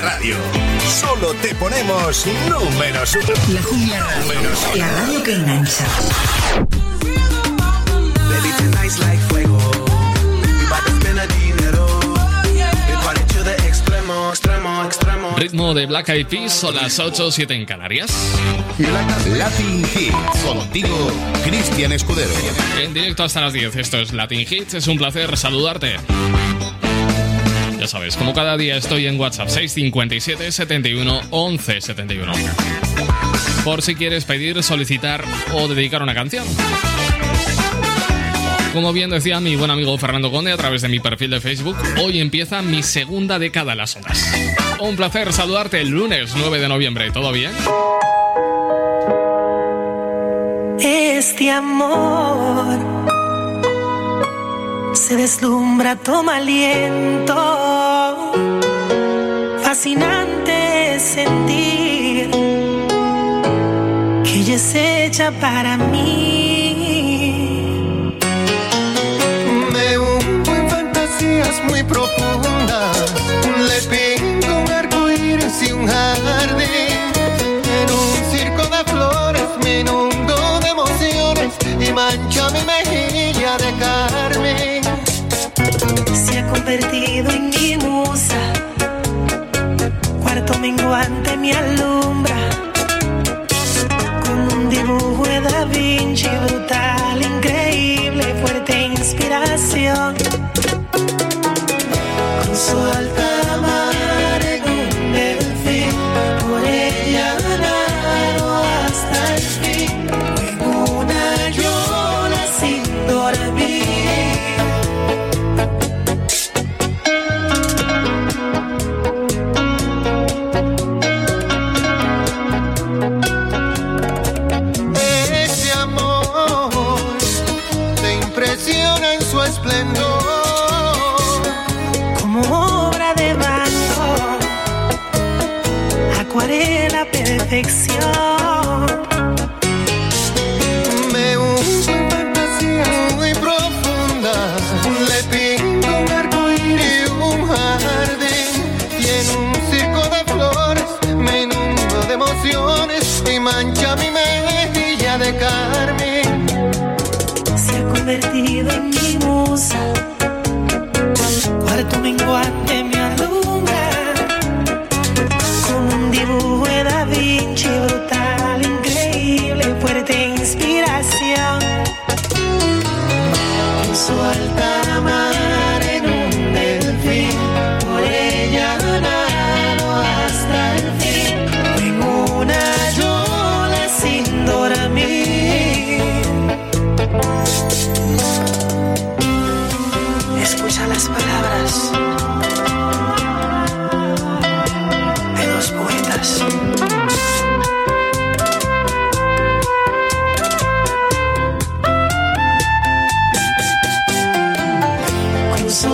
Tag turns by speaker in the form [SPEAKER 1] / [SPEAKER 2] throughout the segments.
[SPEAKER 1] Jungla Radio. Solo te ponemos números uno.
[SPEAKER 2] La Jungla Radio. La radio que engancha.
[SPEAKER 3] Baby, tonight's like fuego. We bout to spend the dinero. The extremo, extremo, extremo.
[SPEAKER 4] Ritmo de Black Eyed Peas, son las 8 7 en Canarias.
[SPEAKER 1] Latin Hits. Contigo, Cristian Escudero.
[SPEAKER 4] En directo hasta las 10. Esto es Latin Hits. Es un placer saludarte. Sabes, como cada día estoy en WhatsApp 657 71 11 71. Por si quieres pedir, solicitar o dedicar una canción. Como bien decía mi buen amigo Fernando Conde a través de mi perfil de Facebook, hoy empieza mi segunda década en las ondas. Un placer saludarte el lunes 9 de noviembre. ¿Todo bien?
[SPEAKER 5] Este amor se deslumbra, toma aliento. Fascinante sentir que ella es hecha para mí.
[SPEAKER 6] Me hundo en fantasías muy profundas. Le pinto un arco iris y un jardín. En un circo de flores me inundo de emociones y mancho mi mejilla de carmen.
[SPEAKER 5] Menguante me alumbra. Con un dibujo de Da Vinci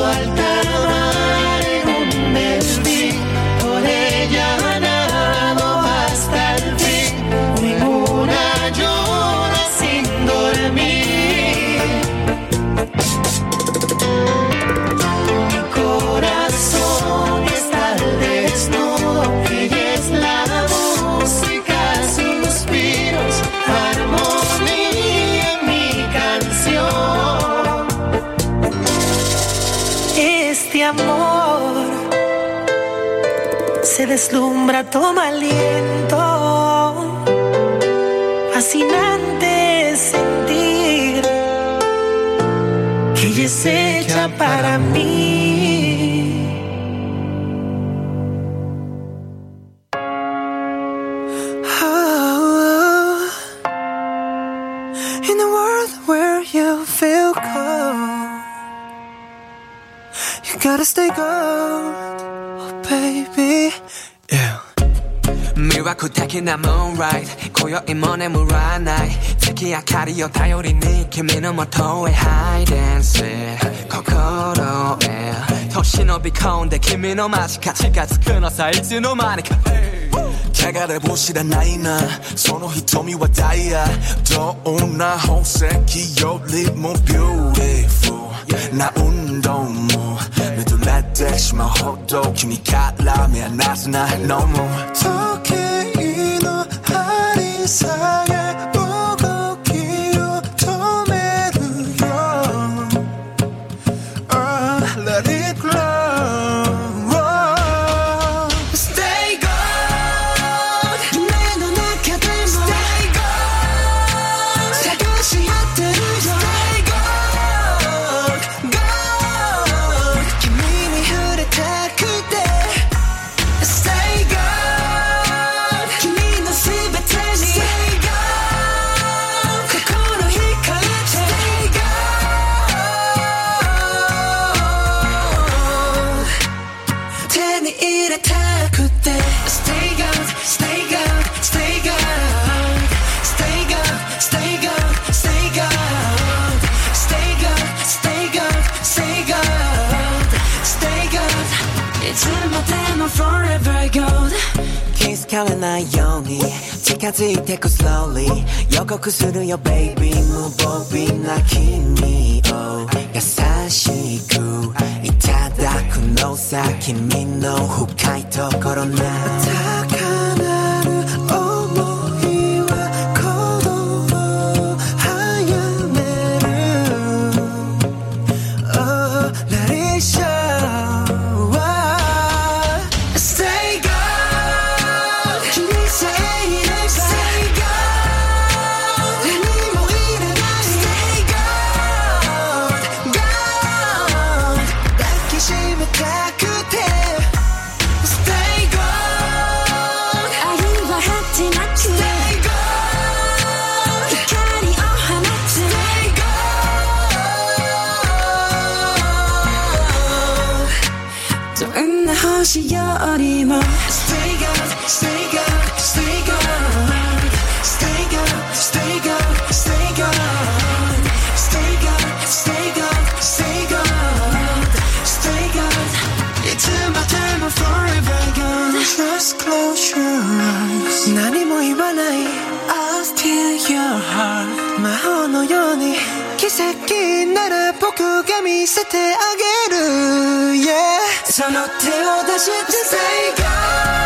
[SPEAKER 5] Con deslumbra, toma aliento, fascinante sentir que ella es hecha para mí. Looking at moonlight
[SPEAKER 7] 고요인 모네 물아 날 특히 아카리오 다요리 느낌은 뭐더해 High dancing 코코로에 턱신업이 커운데 김민호 맛이 같이 같이 끊어서 일진호 마니까 개가를
[SPEAKER 8] 보시다 나이나 선호 히토미와 다이아 더운나 홍색이 열리 모 beautiful 나 운동 모 매도 라텍스 마 호도君から目離すな No more
[SPEAKER 9] 세상에 かれ
[SPEAKER 10] ないように。近づいてく slowly 予告するよ baby 無防備な君を。優しく。いただくのさ君の深いところな
[SPEAKER 9] よりも Stay God, stay God, stay God Stay God, stay God, stay God Stay God, stay God, stay God Stay God いつまでも forever gone
[SPEAKER 11] Just close your eyes 何も言わない I'll steal your heart 魔法のように奇跡なら僕が見せてあげる
[SPEAKER 4] Essa notte ho deciso di stare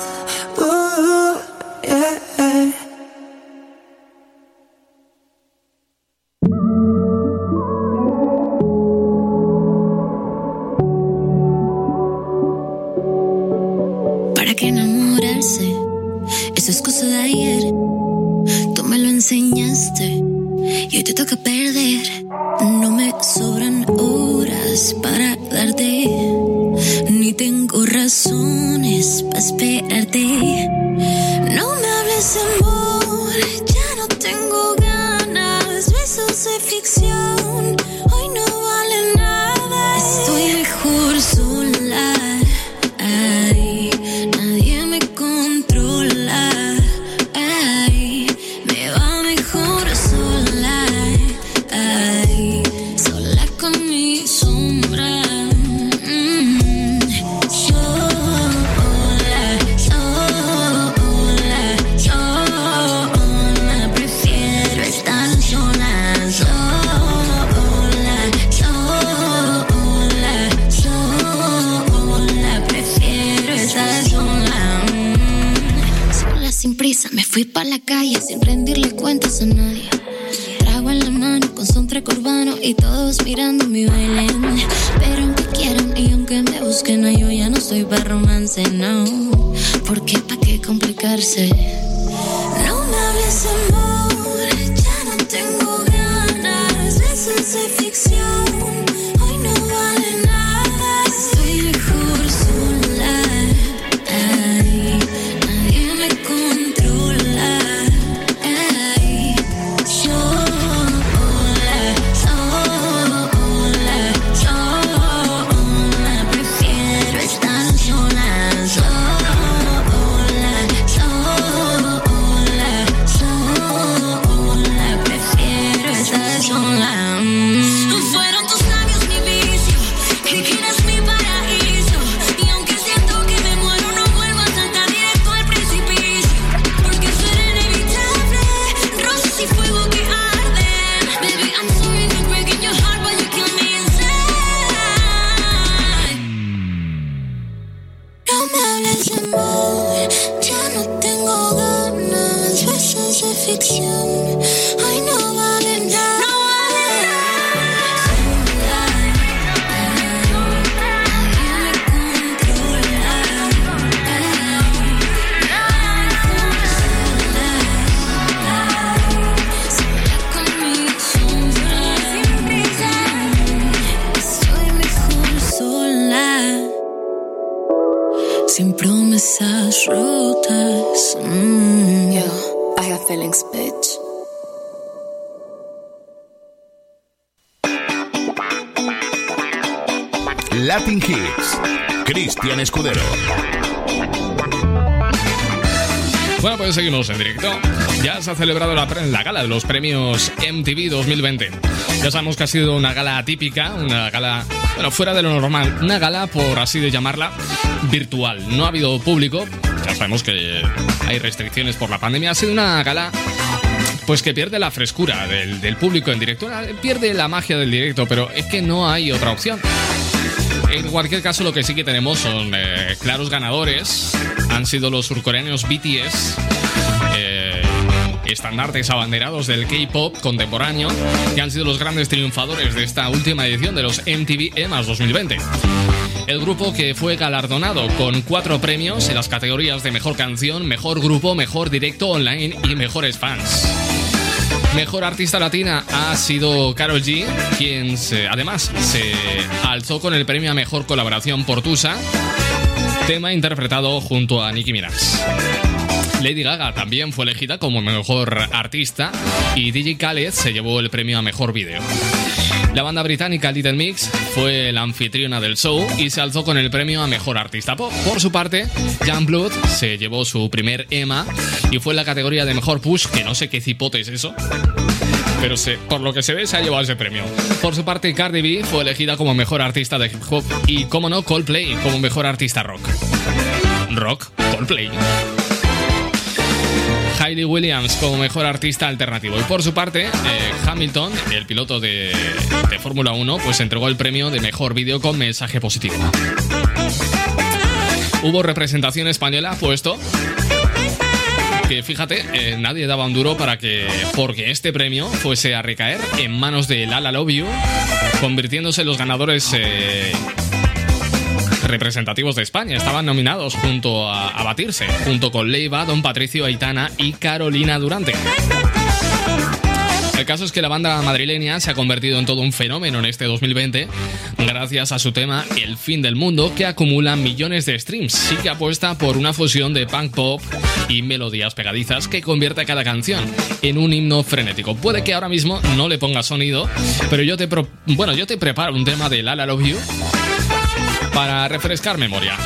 [SPEAKER 4] ha celebrado la, la, gala de los premios MTV 2020. Ya sabemos que ha sido una gala atípica, una gala, bueno, fuera de lo normal. Una gala, por así de llamarla, virtual. No ha habido público. Ya sabemos que hay restricciones por la pandemia. Ha sido una gala pues que pierde la frescura del, del, público en directo, pierde la magia del directo, pero es que no hay otra opción. En cualquier caso, lo que sí que tenemos son eh, claros ganadores. Han sido los surcoreanos BTS. Estandartes abanderados del K-pop contemporáneo, que han sido los grandes triunfadores de esta última edición de los MTV EMAs 2020 el grupo que fue galardonado con cuatro premios en las categorías de Mejor Canción, Mejor Grupo, Mejor Directo Online y Mejores Fans. Mejor artista latina ha sido Carol G, quien además se alzó con el premio a Mejor Colaboración por Tusa, tema interpretado junto a Nicki Minaj. Lady Gaga también fue elegida como mejor artista y DJ Khaled se llevó el premio a mejor video. La banda británica Little Mix fue la anfitriona del show y se alzó con el premio a Mejor Artista Pop. Por su parte, Jan Blood se llevó su primer EMA y fue en la categoría de Mejor Push, que no sé qué cipote es eso. Pero se, por lo que se ve, se ha llevado ese premio. Por su parte, Cardi B fue elegida como Mejor Artista de Hip Hop y, como no, Coldplay como Mejor Artista Rock. Rock, Coldplay. Hailey Williams como mejor artista alternativo. Y por su parte, eh, Hamilton, el piloto de, Fórmula 1, pues entregó el premio de mejor vídeo con mensaje positivo. Hubo representación española, puesto que fíjate, eh, nadie daba un duro para que, porque este premio fuese a recaer en manos de Lala Love You, convirtiéndose los ganadores eh, representativos de España. Estaban nominados junto a, Batirse, junto con Leiva, Don Patricio Aitana y Carolina Durante. El caso es que la banda madrileña se ha convertido en todo un fenómeno en este 2020 gracias a su tema El fin del mundo que acumula millones de streams. Sí que apuesta por una fusión de punk pop y melodías pegadizas que convierte a cada canción en un himno frenético. Puede que ahora mismo no le ponga sonido, pero yo te bueno, yo te preparo un tema de La La Love You para refrescar memoria.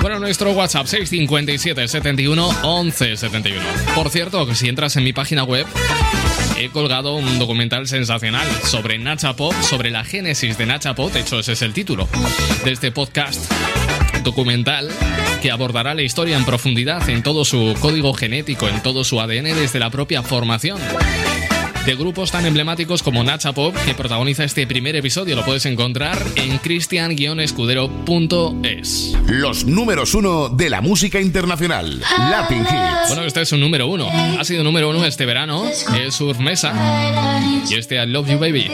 [SPEAKER 4] Bueno, nuestro WhatsApp 657 71 11 71. Por cierto, que si entras en mi página web, he colgado un documental sensacional sobre Nacha Pop, sobre la génesis de Nacha Pop, de hecho ese es el título de este podcast documental que abordará la historia en profundidad en todo su código genético, en todo su ADN desde la propia formación de grupos tan emblemáticos como Nacha Pop, que protagoniza este primer episodio. Lo puedes encontrar en cristian-escudero.es.
[SPEAKER 12] Los números uno de la música internacional. Latin Hits.
[SPEAKER 4] Bueno, este es un número uno. Ha sido número uno este verano. Es Surf Mesa. Y este I Love You Baby.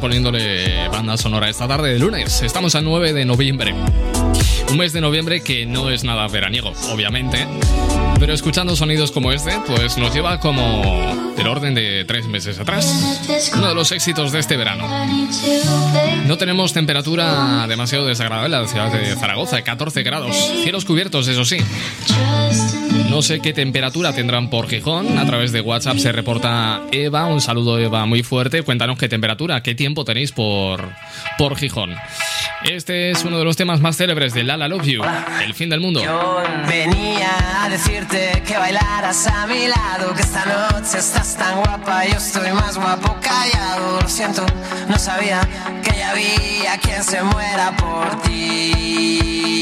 [SPEAKER 4] Poniéndole banda sonora esta tarde de lunes. Estamos a 9 de noviembre. Un mes de noviembre que no es nada veraniego, obviamente. Pero escuchando sonidos como este, pues nos lleva como del orden de tres meses atrás. Uno de los éxitos de este verano. No tenemos temperatura demasiado desagradable en la ciudad de Zaragoza, 14 grados. Cielos cubiertos, eso sí. No sé qué temperatura tendrán por Gijón. A través de WhatsApp se reporta Eva. Un saludo, Eva, muy fuerte. Cuéntanos qué temperatura, qué tiempo tenéis por, por Gijón. Este es uno de los temas más célebres de Lala Love You, el fin del mundo.
[SPEAKER 13] Yo venía a decirte que bailaras a mi lado, que esta noche estás tan guapa, yo estoy más guapo callado. Lo siento, no sabía que ya había quien se muera por ti.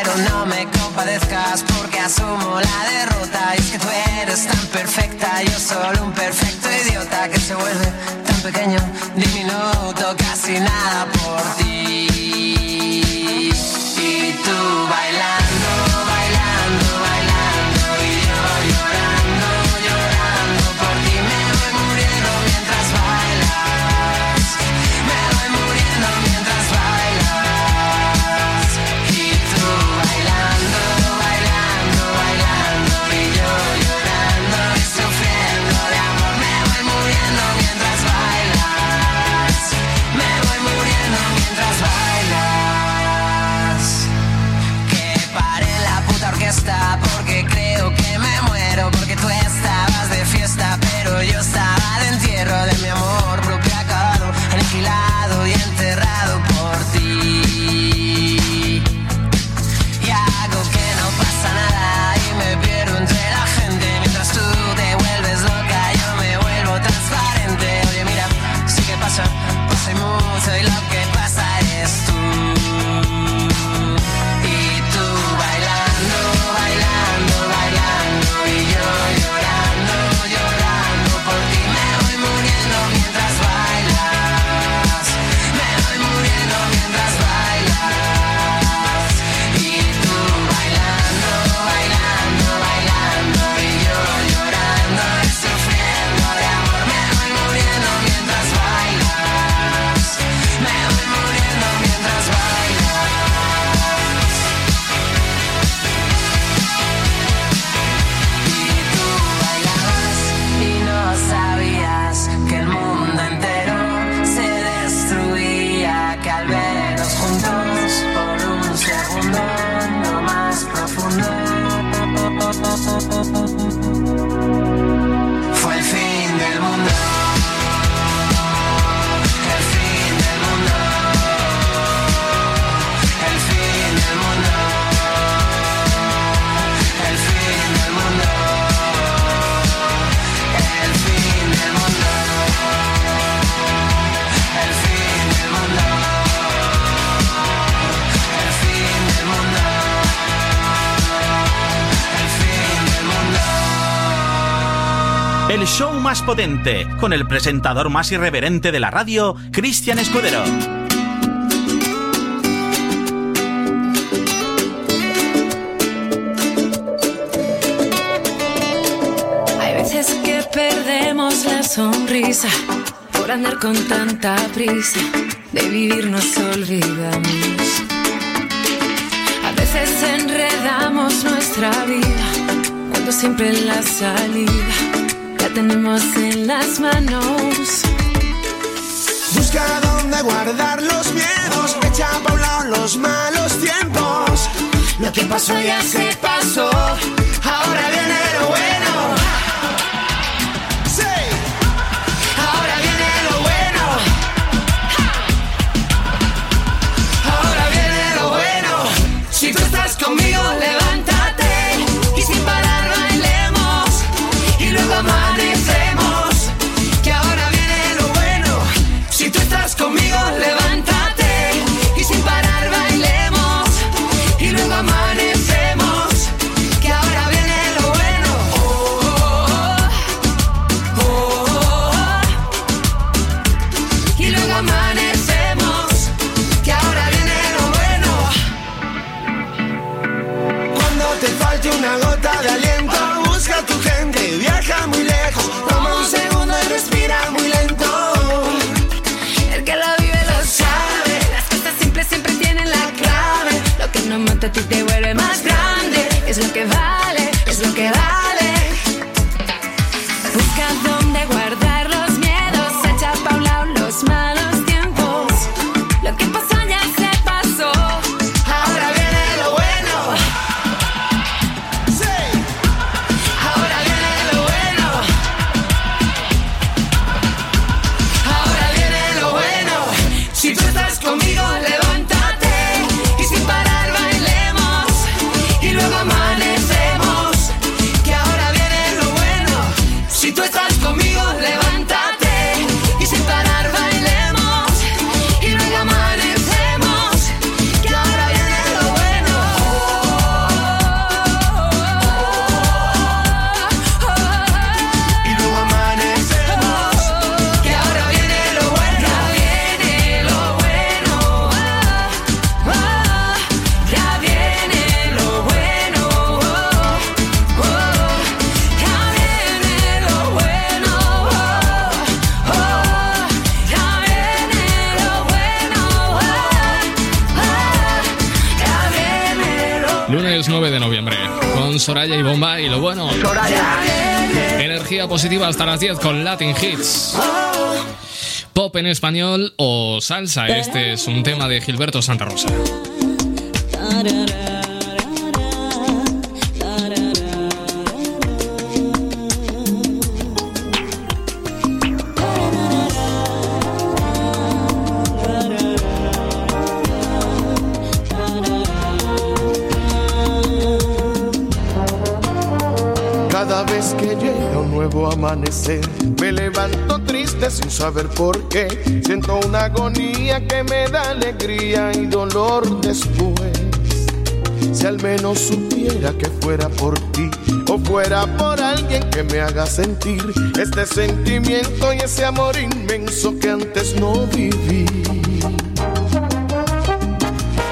[SPEAKER 13] Pero no me compadezcas porque asumo la derrota. Y es que tú eres tan perfecta, yo solo un perfecto idiota que se vuelve tan pequeño, diminuto, casi nada por ti. Y tú bailando, bailando, más
[SPEAKER 14] potente, con el presentador más irreverente de la radio, Cristian Escudero.
[SPEAKER 15] Hay veces que perdemos la sonrisa por andar con tanta prisa. De vivir nos olvidamos. A veces enredamos nuestra vida cuando siempre la salida tenemos en las manos.
[SPEAKER 16] Busca dónde guardar los miedos, echa pa' un lado los malos tiempos. Lo que pasó ya se pasó, ahora viene lo bueno.
[SPEAKER 4] Positiva hasta las 10 con Latin Hits. Pop en español o salsa. Este es un tema de Gilberto Santa Rosa.
[SPEAKER 17] Amanecer, me levanto triste sin saber por qué. Siento una agonía que me da alegría y dolor después. Si al menos supiera que fuera por ti o fuera por alguien que me haga sentir este sentimiento y ese amor inmenso que antes no viví.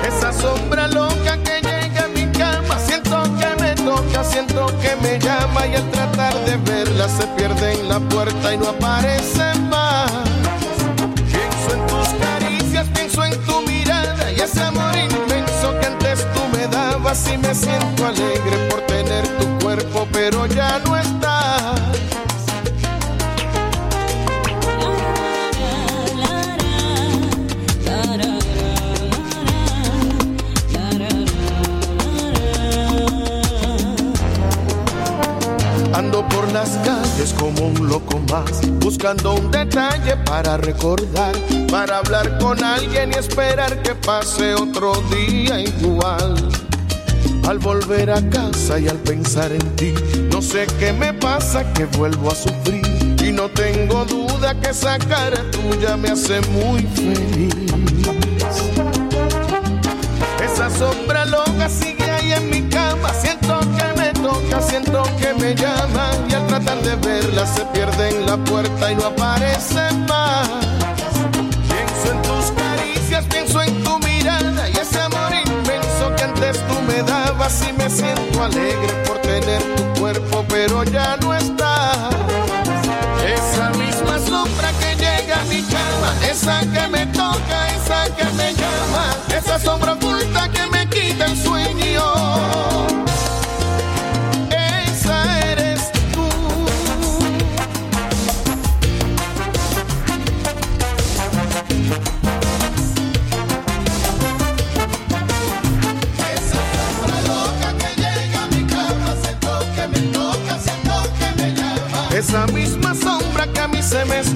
[SPEAKER 17] Esa sombra loca que llega a mi cama, siento que me toca, siento que me llama y de se pierde en la puerta y no aparece más. Pienso en tus caricias, pienso en tu mirada y ese amor inmenso que antes tú me dabas y me siento alegre por tener tu cuerpo, pero ya no estás. Las calles como un loco más, buscando un detalle para recordar, para hablar con alguien y esperar que pase otro día igual. Al volver a casa y al pensar en ti, no sé qué me pasa que vuelvo a sufrir y no tengo duda que esa cara tuya me hace muy feliz. Esa sombra loca sigue ahí en mi cama. Siento que me toca, siento que me llama. Tratar de verla se pierde en la puerta y no aparece más. Pienso en tus caricias, pienso en tu mirada. Y ese amor inmenso que antes tú me dabas. Y me siento alegre por tener tu cuerpo, pero ya no está. Esa misma sombra que llega a mi cama, esa que me toca, esa que me llama, esa sombra oculta que me quita el sueño. Me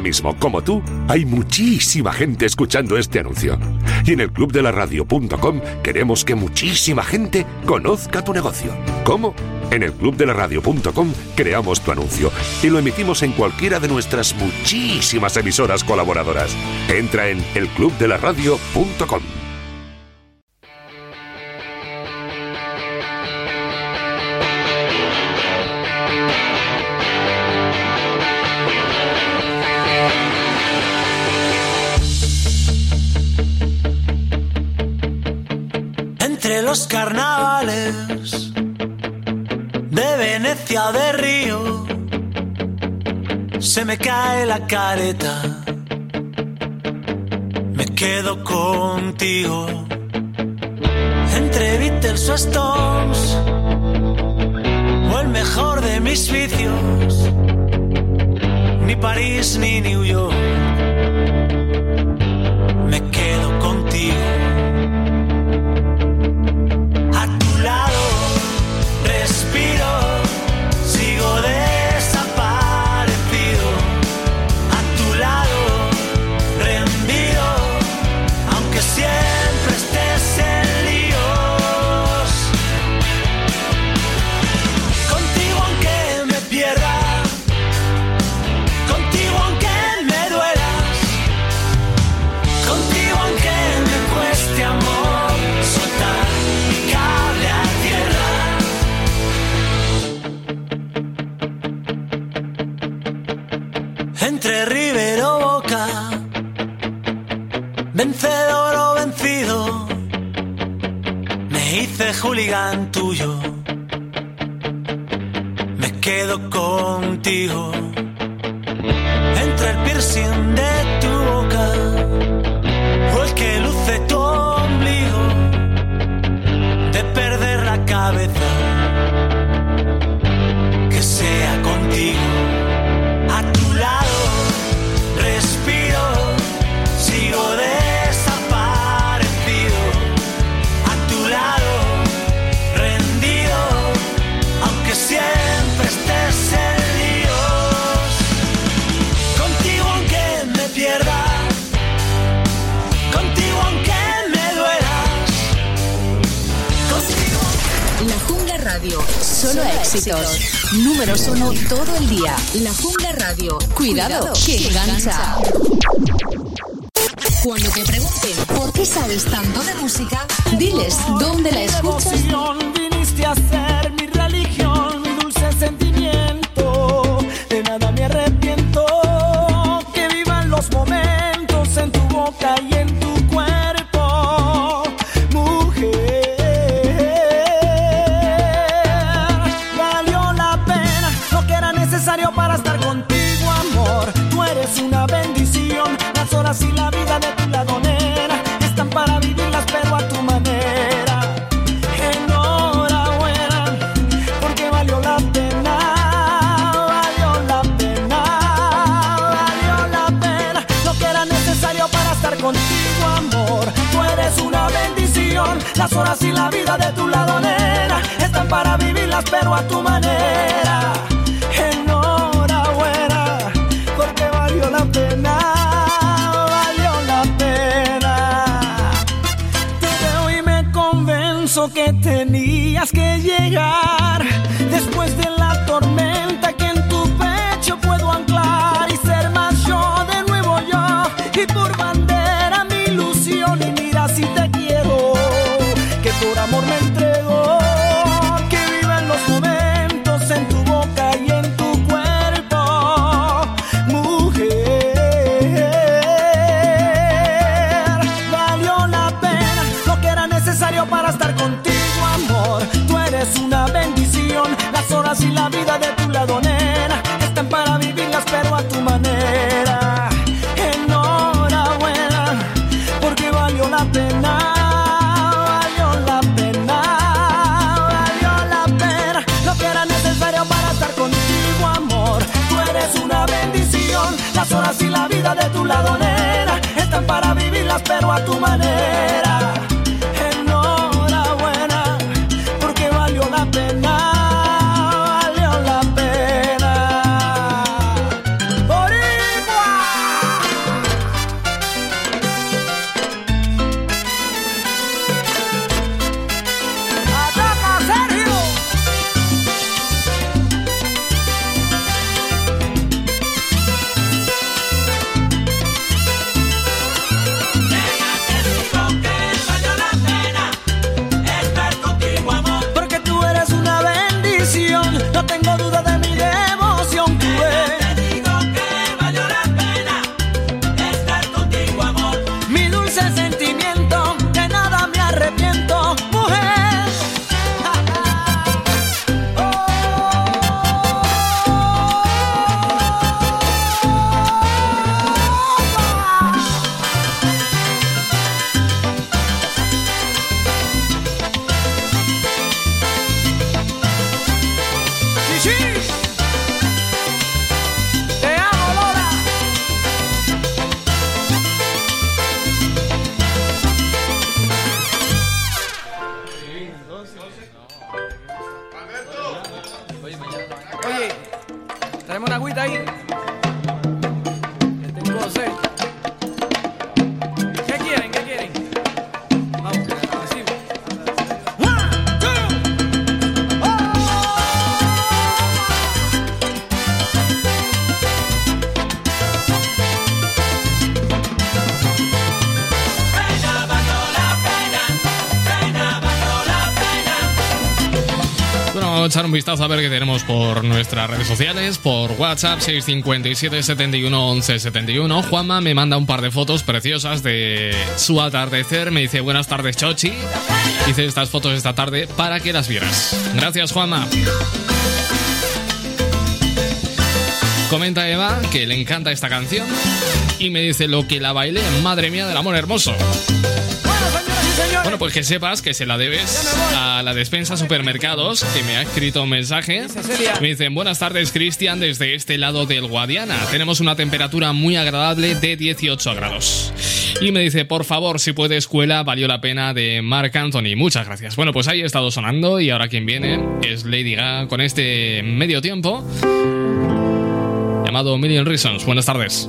[SPEAKER 18] Mismo, como tú, hay muchísima gente escuchando este anuncio. Y en el clubdelaradio.com queremos que muchísima gente conozca tu negocio. ¿Cómo? En el clubdelaradio.com creamos tu anuncio y lo emitimos en cualquiera de nuestras muchísimas emisoras colaboradoras. Entra en elclubdelaradio.com.
[SPEAKER 19] los carnavales de Venecia de Río se me cae la careta. Me quedo contigo. Entre Beatles o Stones, o el mejor de mis vicios, ni París ni New York tuyo. Me quedo contigo.
[SPEAKER 20] número uno todo el día. La Jungla Radio. Cuidado, que engancha. Cuando te pregunten por qué sabes tanto de música, diles dónde la escuchas.
[SPEAKER 19] pero a tu manera.
[SPEAKER 4] Un vistazo a ver qué tenemos por nuestras redes sociales, por WhatsApp 657 71 11 71. Juanma me manda un par de fotos preciosas de su atardecer. Me dice buenas tardes, Chochi. Hice estas fotos esta tarde para que las vieras. Gracias, Juanma. Comenta Eva que le encanta esta canción y me dice lo que la bailé, madre mía del amor hermoso. Bueno, pues que sepas que se la debes a la despensa supermercados que me ha escrito un mensaje. Me dicen, buenas tardes Cristian desde este lado del Guadiana. Tenemos una temperatura muy agradable de 18 grados. Y me dice, por favor, si puede escuela, valió la pena de Mark Anthony. Muchas gracias. Bueno, pues ahí he estado sonando y ahora quien viene es Lady Gaga con este medio tiempo llamado Million Reasons. Buenas tardes.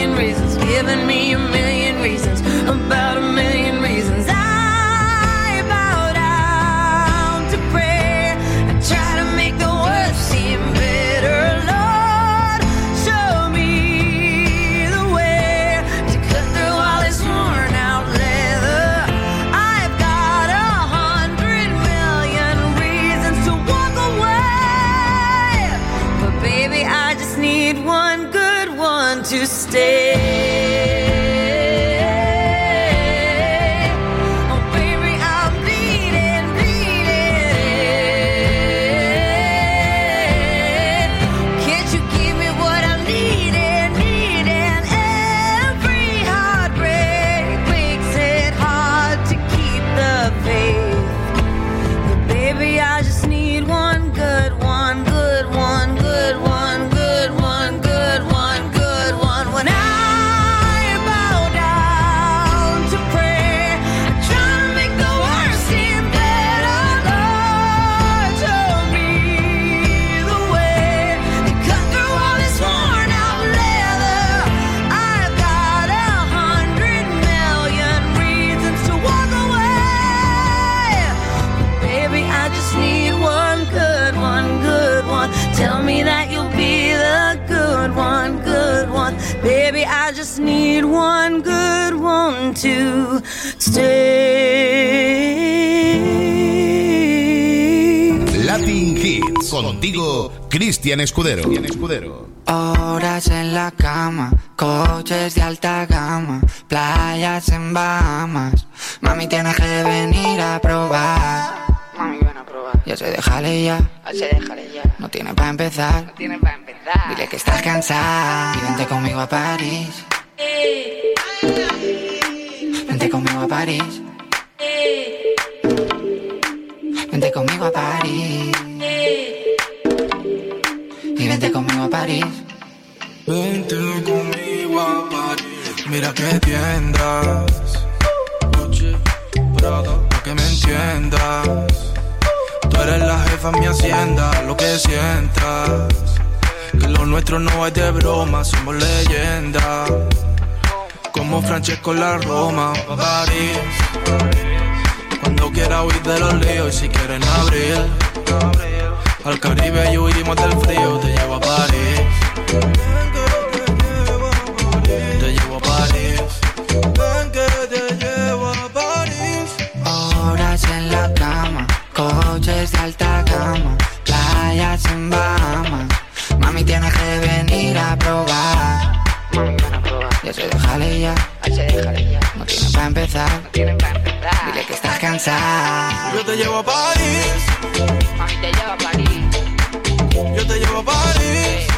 [SPEAKER 9] reasons. Giving me a million reasons. About a million reasons.
[SPEAKER 12] Contigo, Cristian Escudero. Escudero.
[SPEAKER 21] Horas en la cama, coches de alta gama, playas en Bahamas. Mami, tienes que venir a probar. Mami, ven a probar. Ya se déjale ya. Ya se déjale ya. No tiene para empezar. No tiene para empezar. Dile que estás cansada. Y vente conmigo a París. Vente conmigo a París. Vente conmigo a París. Y vente conmigo a París.
[SPEAKER 22] Vente conmigo a París. Mira que tiendas. Gucci, que me entiendas. Tú eres la jefa en mi hacienda, lo que sientas. Que lo nuestro no es de broma, somos leyenda. Como Francesco la Roma, pa' París. Cuando quiera huir de los líos y si quieren abrir. Al Caribe y huimos del frío, te llevo a París. Te llevo a París. Ven que te llevo a París.
[SPEAKER 21] Horas en la cama, coches de alta gama, playas en Bahamas. Mami, tienes que venir a probar. Mami, ven a probar. Ya se déjale ya. No tiene para empezar. Dile que estás cansada.
[SPEAKER 22] Yo te llevo a París.
[SPEAKER 21] Te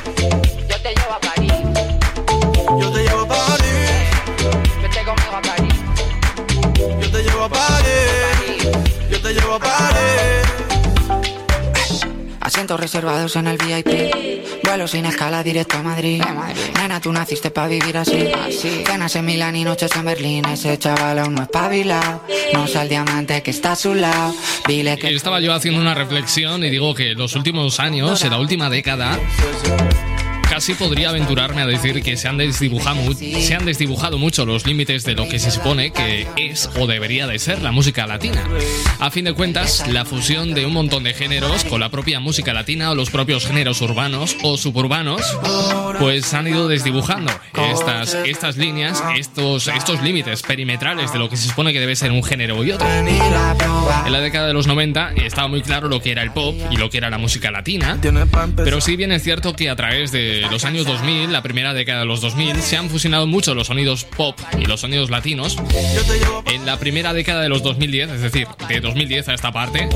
[SPEAKER 21] Asientos reservados en el VIP. Vuelo sin escala directo a Madrid. Nena, tú naciste para vivir así. Cenas en Milán y noches en Berlín. Ese chaval aún no es pabilado. No es el diamante que está a su lado. Dile que.
[SPEAKER 4] Estaba yo haciendo una reflexión y digo que los últimos años, en la última década, casi podría aventurarme a decir que se han desdibujado, mu- se han desdibujado mucho los límites de lo que se supone que es o debería de ser la música latina. A fin de cuentas, la fusión de un montón de géneros con la propia música latina o los propios géneros urbanos o suburbanos, pues han ido desdibujando estas, estas líneas, estos, estos límites perimetrales de lo que se supone que debe ser un género y otro. En la década de los 90 estaba muy claro lo que era el pop y lo que era la música latina, pero sí bien es cierto que a través de los años 2000, la primera década de los 2000, se han fusionado mucho los sonidos pop y los sonidos latinos. En la primera década de los 2010, es decir, de 2010 a esta parte,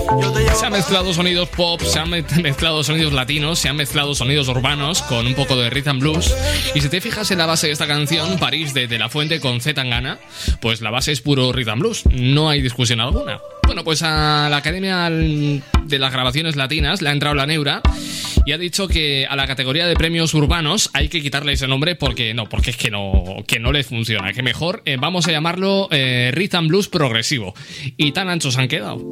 [SPEAKER 4] se han mezclado sonidos pop, se han me- mezclado sonidos latinos, se han mezclado sonidos urbanos con un poco de rhythm and blues. Y si te fijas en la base de esta canción, París de, de la Fuente con Z Tangana, pues la base es puro rhythm and blues, no hay discusión alguna. Bueno, pues a la Academia de las Grabaciones Latinas le ha entrado la neura y ha dicho que a la categoría de premios urbanos hay que quitarle ese nombre porque no, porque es que no, que no le funciona. Que mejor eh, vamos a llamarlo eh, Rhythm Blues Progresivo. Y tan anchos han quedado.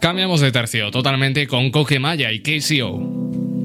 [SPEAKER 4] Cambiamos de tercio totalmente con Coque Maya y KCO.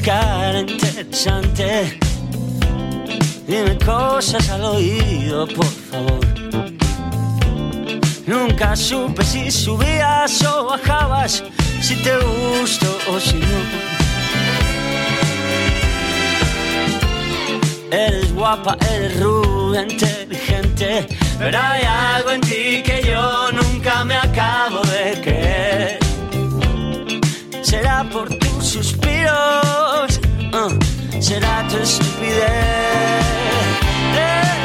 [SPEAKER 19] Cara interesante, dime cosas al oído, por favor. Nunca supe si subías o bajabas, si te gusto o si no. Eres guapa, eres rubia, inteligente, pero hay algo en ti que yo nunca me acabo de creer. Será por tus suspiros, ah, será tu estupidez. Eh,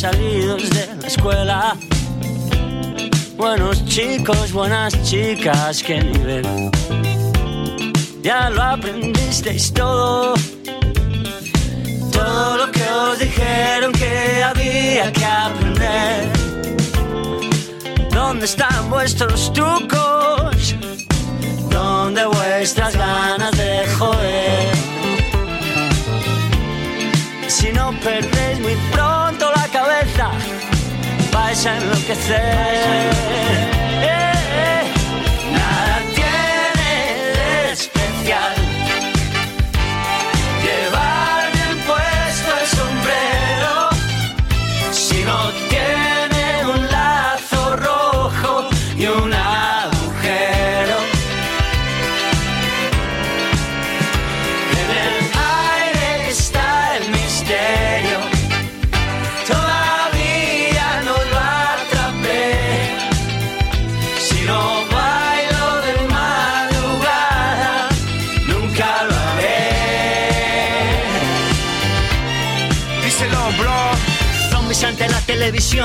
[SPEAKER 19] salidos de la escuela. Buenos chicos, buenas chicas, qué nivel. Ya lo aprendisteis todo. Todo lo que os dijeron que había que aprender. ¿Dónde están vuestros trucos? ¿Dónde vuestras ganas de joder? Si no perdéis muy pronto vais a enloquecer.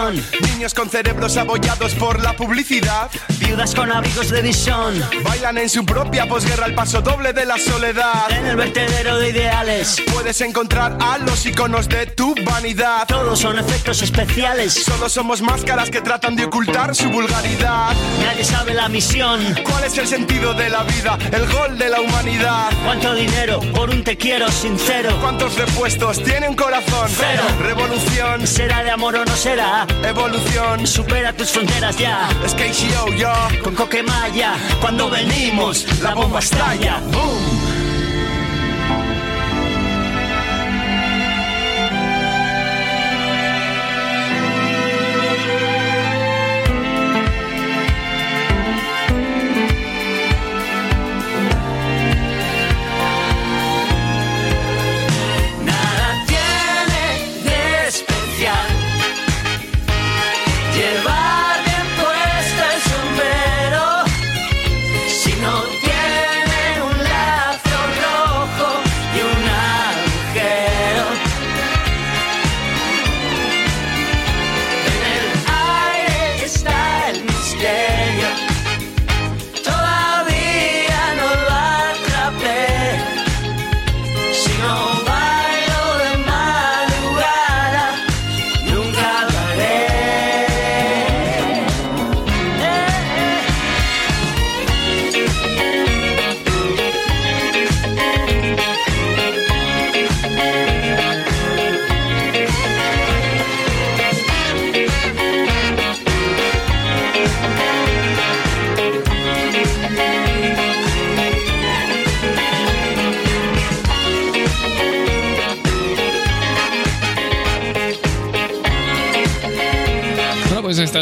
[SPEAKER 19] One.
[SPEAKER 23] Niños con cerebros abollados por la publicidad.
[SPEAKER 19] Viudas con abrigos de visión.
[SPEAKER 23] Bailan en su propia posguerra el paso doble de la soledad.
[SPEAKER 19] En el vertedero de ideales.
[SPEAKER 23] Puedes encontrar a los iconos de tu vanidad.
[SPEAKER 19] Todos son efectos especiales.
[SPEAKER 23] Solo somos máscaras que tratan de ocultar su vulgaridad.
[SPEAKER 19] Nadie sabe la misión.
[SPEAKER 23] ¿Cuál es el sentido de la vida? El gol de la humanidad.
[SPEAKER 19] ¿Cuánto dinero por un te quiero sincero?
[SPEAKER 23] ¿Cuántos repuestos tiene un corazón?
[SPEAKER 19] Cero.
[SPEAKER 23] Revolución.
[SPEAKER 19] ¿Será de amor o no será?
[SPEAKER 23] Evolución.
[SPEAKER 19] Supera tus fronteras ya.
[SPEAKER 23] Es KCO, yo.
[SPEAKER 19] Con Coquemaya. Cuando venimos, la bomba estalla. ¡Boom!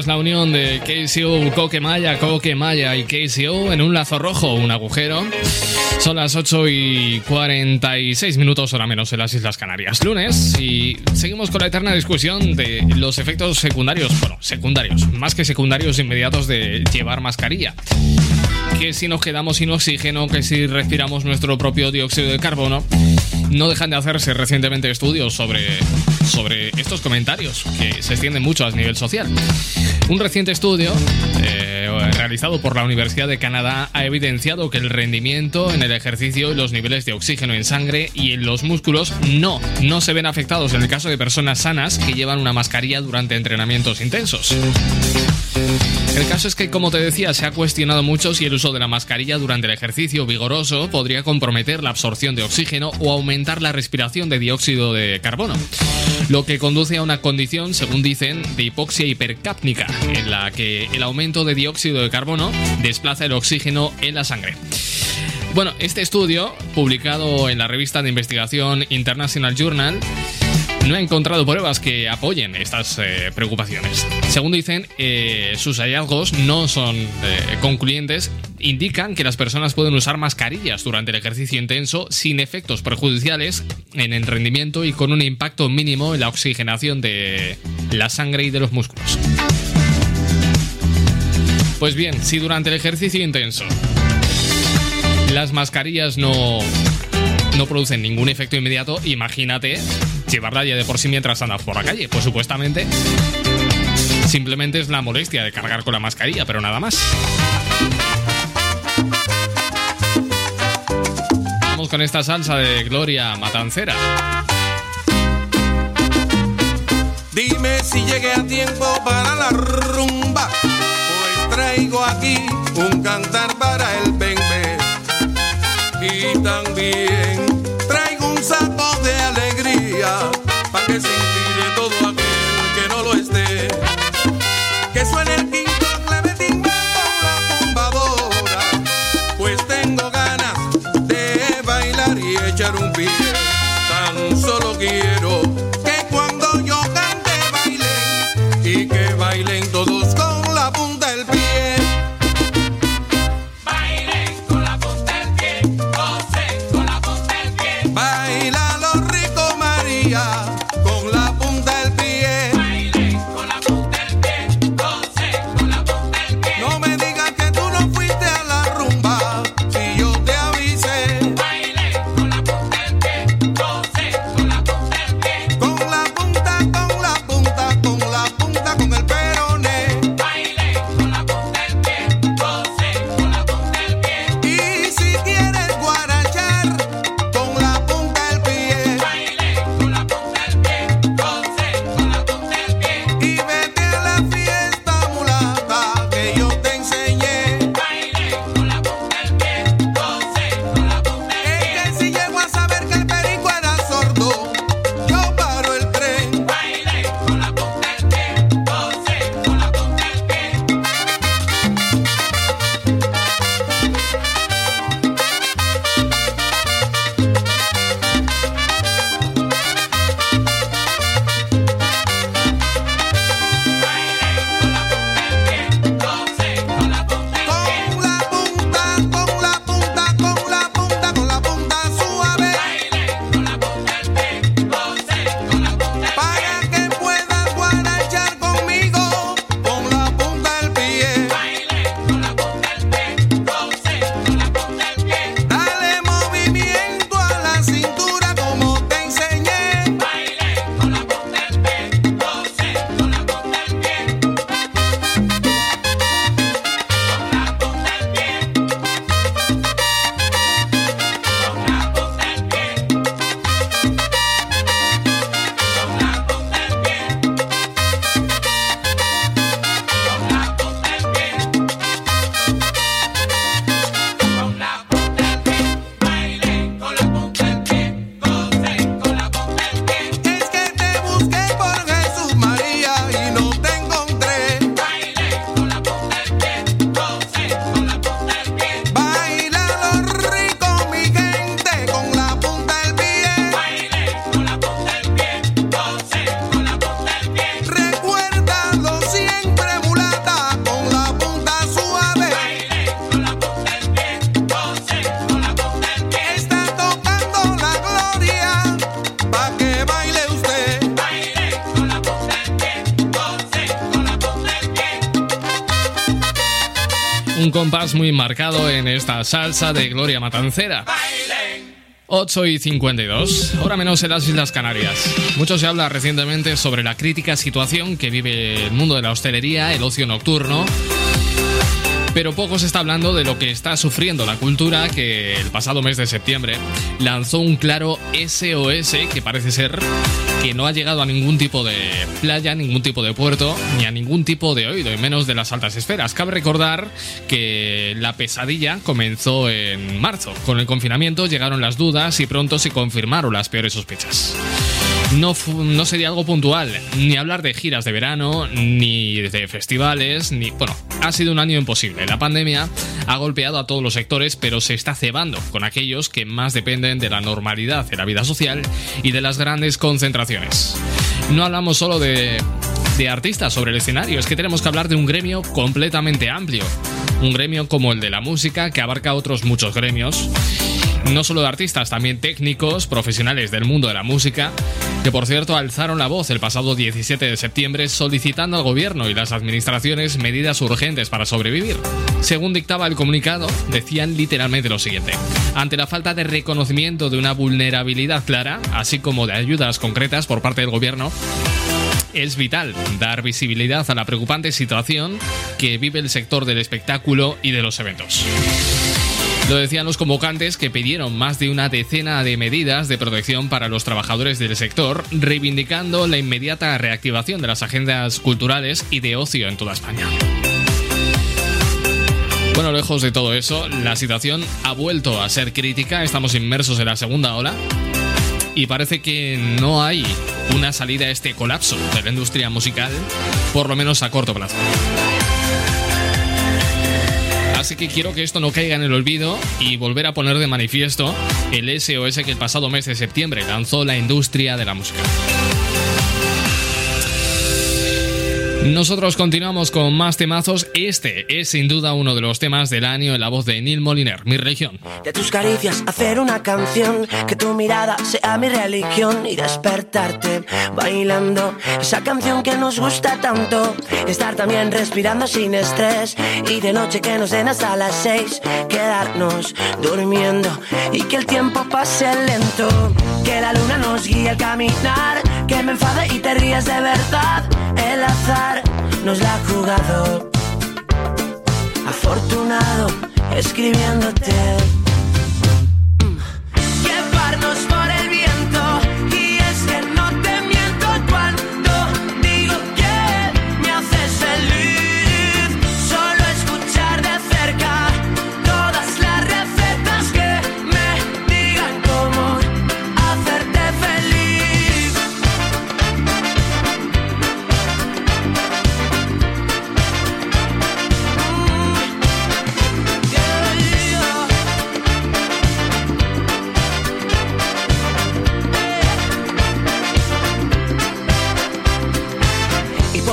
[SPEAKER 4] Es la unión de KCO, Coquemaya, Coquemaya y KCO en un lazo rojo, un agujero. Son las 8 y 46 minutos, hora menos en las Islas Canarias. Lunes y seguimos con la eterna discusión de los efectos secundarios, bueno, secundarios, más que secundarios inmediatos de llevar mascarilla. Que si nos quedamos sin oxígeno, que si respiramos nuestro propio dióxido de carbono. No dejan de hacerse recientemente estudios sobre, sobre estos comentarios que se extienden mucho a nivel social. Un reciente estudio eh, realizado por la Universidad de Canadá ha evidenciado que el rendimiento en el ejercicio y los niveles de oxígeno en sangre y en los músculos no, no se ven afectados en el caso de personas sanas que llevan una mascarilla durante entrenamientos intensos. El caso es que, como te decía, se ha cuestionado mucho si el uso de la mascarilla durante el ejercicio vigoroso podría comprometer la absorción de oxígeno o aumentar la respiración de dióxido de carbono, lo que conduce a una condición, según dicen, de hipoxia hipercápnica, en la que el aumento de dióxido de carbono desplaza el oxígeno en la sangre. Bueno, este estudio, publicado en la revista de investigación International Journal, no ha encontrado pruebas que apoyen estas eh, preocupaciones. Según dicen, eh, sus hallazgos no son eh, concluyentes. Indican que las personas pueden usar mascarillas durante el ejercicio intenso sin efectos perjudiciales en el rendimiento y con un impacto mínimo en la oxigenación de la sangre y de los músculos. Pues bien, si durante el ejercicio intenso las mascarillas no, no producen ningún efecto inmediato, imagínate llevarla ya de por sí mientras andas por la calle. Pues supuestamente simplemente es la molestia de cargar con la mascarilla, pero nada más. Vamos con esta salsa de Gloria Matancera.
[SPEAKER 24] Dime si llegué a tiempo para la rumba, pues traigo aquí
[SPEAKER 4] un cantar para el muy marcado en esta salsa de Gloria Matancera. 8 y 52, ahora menos en las Islas Canarias. Mucho se habla recientemente sobre la crítica situación que vive el mundo de la hostelería, el ocio nocturno. Pero poco se está hablando de lo que está sufriendo la cultura que el pasado mes de septiembre lanzó un claro SOS que parece ser que no ha llegado a ningún tipo de playa, ningún tipo de puerto, ni a ningún tipo de oído, y menos de las altas esferas. Cabe recordar que la pesadilla comenzó en marzo. Con el confinamiento llegaron las dudas y pronto se confirmaron las peores sospechas. No, no sería algo puntual, ni hablar de giras de verano, ni de festivales, ni... Bueno, ha sido un año imposible. La pandemia ha golpeado a todos los sectores, pero se está cebando con aquellos que más dependen de la normalidad de la vida social y de las grandes concentraciones. No hablamos solo de, de artistas sobre el escenario, es que tenemos que hablar de un gremio completamente amplio. Un gremio como el de la música, que abarca otros muchos gremios no solo de artistas, también técnicos, profesionales del mundo de la música, que por cierto alzaron la voz el pasado 17 de septiembre solicitando al gobierno y las administraciones medidas urgentes para sobrevivir. Según dictaba el comunicado, decían literalmente lo siguiente. Ante la falta de reconocimiento de una vulnerabilidad clara, así como de ayudas concretas por parte del gobierno, es vital dar visibilidad a la preocupante situación que vive el sector del espectáculo y de los eventos. Lo decían los convocantes que pidieron más de una decena de medidas de protección para los trabajadores del sector, reivindicando la inmediata reactivación de las agendas culturales y de ocio en toda España. Bueno, lejos de todo eso, la situación ha vuelto a ser crítica, estamos inmersos en la segunda ola y parece que no hay una salida a este colapso de la industria musical, por lo menos a corto plazo. Así que quiero que esto no caiga en el olvido y volver a poner de manifiesto el SOS que el pasado mes de septiembre lanzó la industria de la música. Nosotros continuamos con más temazos. Este es sin duda uno de los temas del año en la voz de Neil Moliner, Mi Región.
[SPEAKER 24] De tus caricias hacer una canción, que tu mirada sea mi religión y despertarte bailando esa canción que nos gusta tanto. Estar también respirando sin estrés y de noche que nos den hasta las seis, quedarnos durmiendo y que el tiempo pase lento. Que la luna nos guíe al caminar, que me enfade y te ríes de verdad. El azar nos la ha jugado. Afortunado escribiéndote.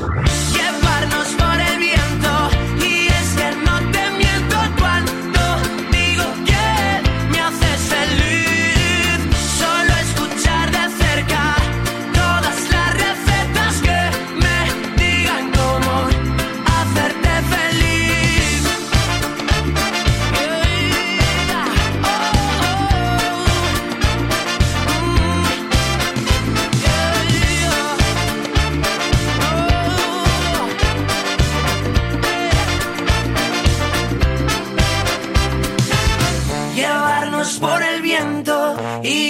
[SPEAKER 24] Bye.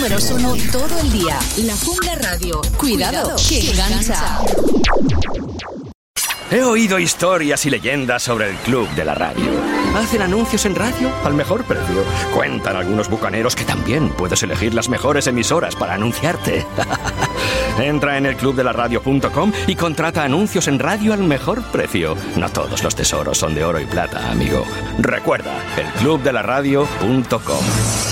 [SPEAKER 25] números uno todo el día. La Jungla Radio. Cuidado, Cuidado.
[SPEAKER 9] He oído historias y leyendas sobre el club de la radio. Hacen anuncios en radio al mejor precio. Cuentan algunos bucaneros que también puedes elegir las mejores emisoras para anunciarte. Entra en elclubdelaradio.com y contrata anuncios en radio al mejor precio. No todos los tesoros son de oro y plata, amigo. Recuerda,
[SPEAKER 26] elclubdelaradio.com.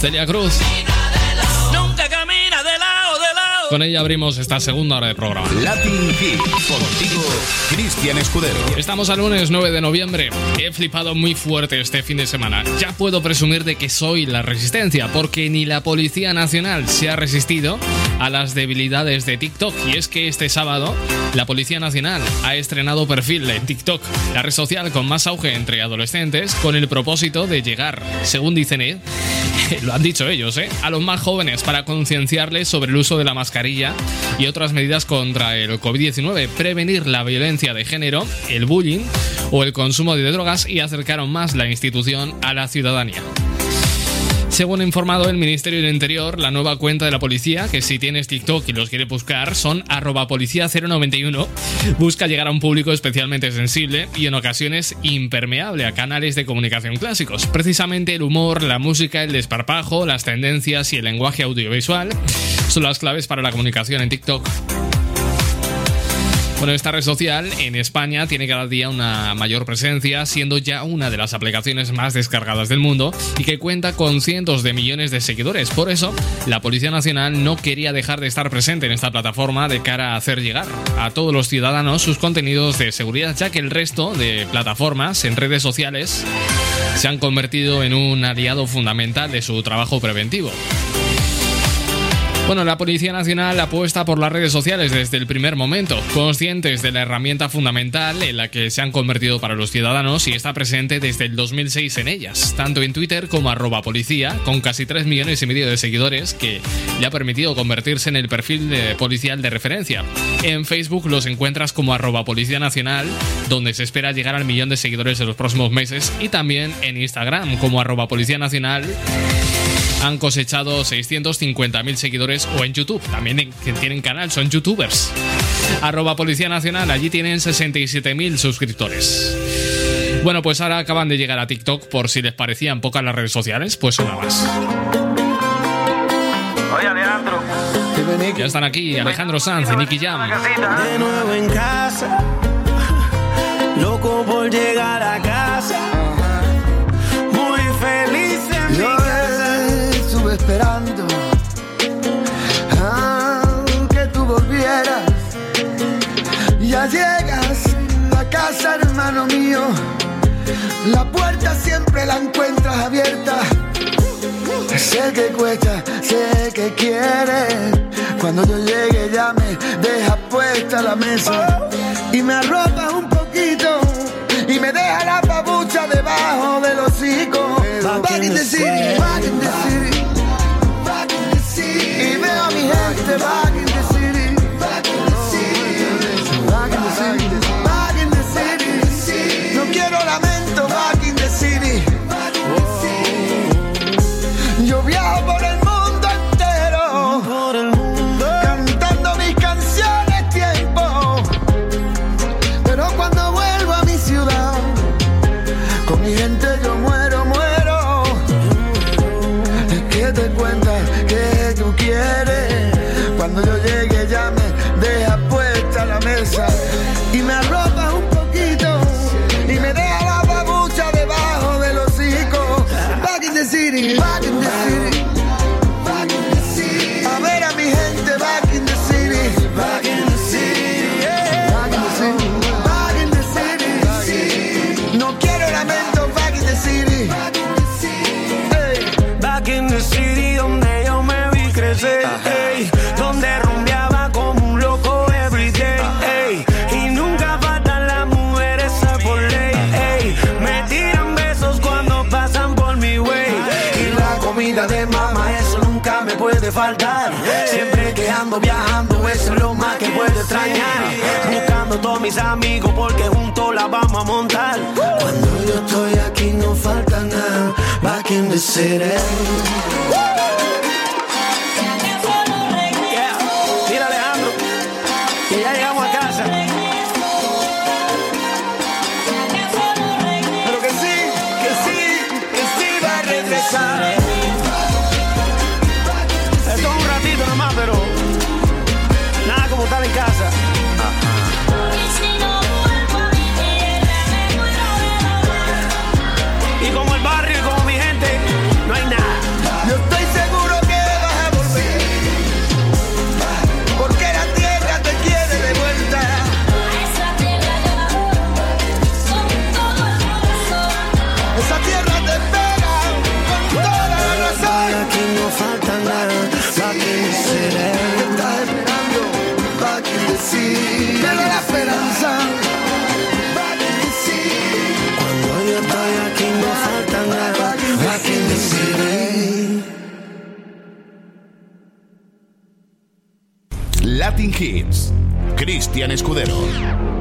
[SPEAKER 4] Celia Cruz.
[SPEAKER 27] Nunca camina de lado, de lado.
[SPEAKER 4] Con ella abrimos esta segunda hora de programa.
[SPEAKER 12] Latin Hit. Contigo, Cristian Escudero.
[SPEAKER 4] Estamos al lunes 9 de noviembre. He flipado muy fuerte este fin de semana. Ya puedo presumir de que soy la resistencia, porque ni la Policía Nacional se ha resistido a las debilidades de TikTok. Y es que este sábado la Policía Nacional ha estrenado perfil en TikTok, la red social con más auge entre adolescentes, con el propósito de llegar, según dicen eh, lo han dicho ellos, ¿eh? a los más jóvenes para concienciarles sobre el uso de la mascarilla y otras medidas contra el COVID-19, prevenir la violencia de género, el bullying o el consumo de drogas y acercaron más la institución a la ciudadanía. Según ha informado el Ministerio del Interior, la nueva cuenta de la policía, que si tienes TikTok y los quieres buscar, son arroba policía 091, busca llegar a un público especialmente sensible y en ocasiones impermeable a canales de comunicación clásicos. Precisamente el humor, la música, el desparpajo, las tendencias y el lenguaje audiovisual son las claves para la comunicación en TikTok. Bueno, esta red social en España tiene cada día una mayor presencia, siendo ya una de las aplicaciones más descargadas del mundo y que cuenta con cientos de millones de seguidores. Por eso, la Policía Nacional no quería dejar de estar presente en esta plataforma de cara a hacer llegar a todos los ciudadanos sus contenidos de seguridad, ya que el resto de plataformas en redes sociales se han convertido en un aliado fundamental de su trabajo preventivo. Bueno, la Policía Nacional apuesta por las redes sociales desde el primer momento, conscientes de la herramienta fundamental en la que se han convertido para los ciudadanos y está presente desde el 2006 en ellas, tanto en Twitter como arroba policía, con casi 3 millones y medio de seguidores que le ha permitido convertirse en el perfil de policial de referencia. En Facebook los encuentras como arroba Policía Nacional, donde se espera llegar al millón de seguidores en los próximos meses, y también en Instagram como arroba Policía Nacional han cosechado 650.000 seguidores o en YouTube, también tienen canal, son youtubers. Arroba Policía Nacional, allí tienen 67.000 suscriptores. Bueno, pues ahora acaban de llegar a TikTok por si les parecían pocas las redes sociales, pues una más.
[SPEAKER 24] Oye, Alejandro.
[SPEAKER 4] Ya están aquí Alejandro Sanz y Nicky Jam.
[SPEAKER 24] De nuevo en casa, loco por llegar a casa.
[SPEAKER 28] Esperando a que tú volvieras. Ya llegas a casa, hermano mío. La puerta siempre la encuentras abierta. Sé que cuesta, sé que quieres. Cuando yo llegue ya me dejas puesta la mesa y me arropas un poquito y me deja la papucha debajo del hocico. Back in the city, back in the city, gente back
[SPEAKER 24] Siempre que ando viajando, eso es lo más que puedo extrañar. Buscando a todos mis amigos porque juntos la vamos a montar. Cuando yo estoy aquí no falta nada, back in the city.
[SPEAKER 12] Kids, Cristian Escudero.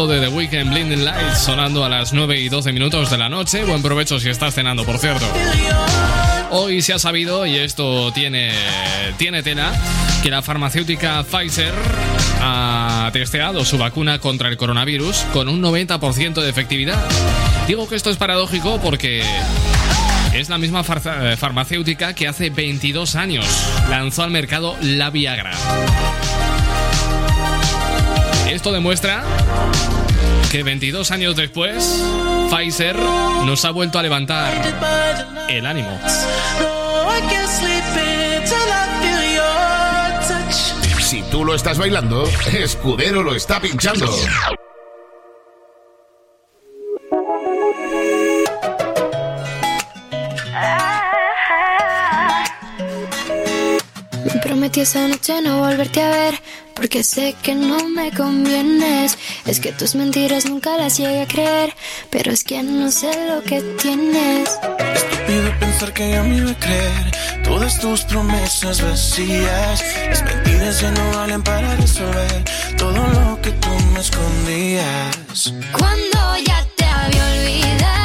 [SPEAKER 4] temazo de The Weekend Blinding Lights sonando a las 9 y 12 minutos de la noche. Buen provecho si estás cenando, por cierto. Hoy se ha sabido, y esto tiene, tiene tela, que la farmacéutica Pfizer ha testeado su vacuna contra el coronavirus con un 90% de efectividad. Digo que esto es paradójico porque es la misma eh, farmacéutica que hace 22 años lanzó al mercado la Viagra. Esto demuestra que 22 años después, Pfizer nos ha vuelto a levantar el ánimo.
[SPEAKER 1] Si tú lo estás bailando, Escudero lo está pinchando.
[SPEAKER 29] Me prometí esa noche no volverte a ver porque sé que no me convienes. Es que tus mentiras nunca las llegué a creer, pero es que no sé lo que tienes.
[SPEAKER 12] Estúpido pensar que ya me iba a creer todas tus promesas vacías. Las mentiras ya no valen para resolver todo lo que tú me escondías.
[SPEAKER 29] Cuando ya te había olvidado.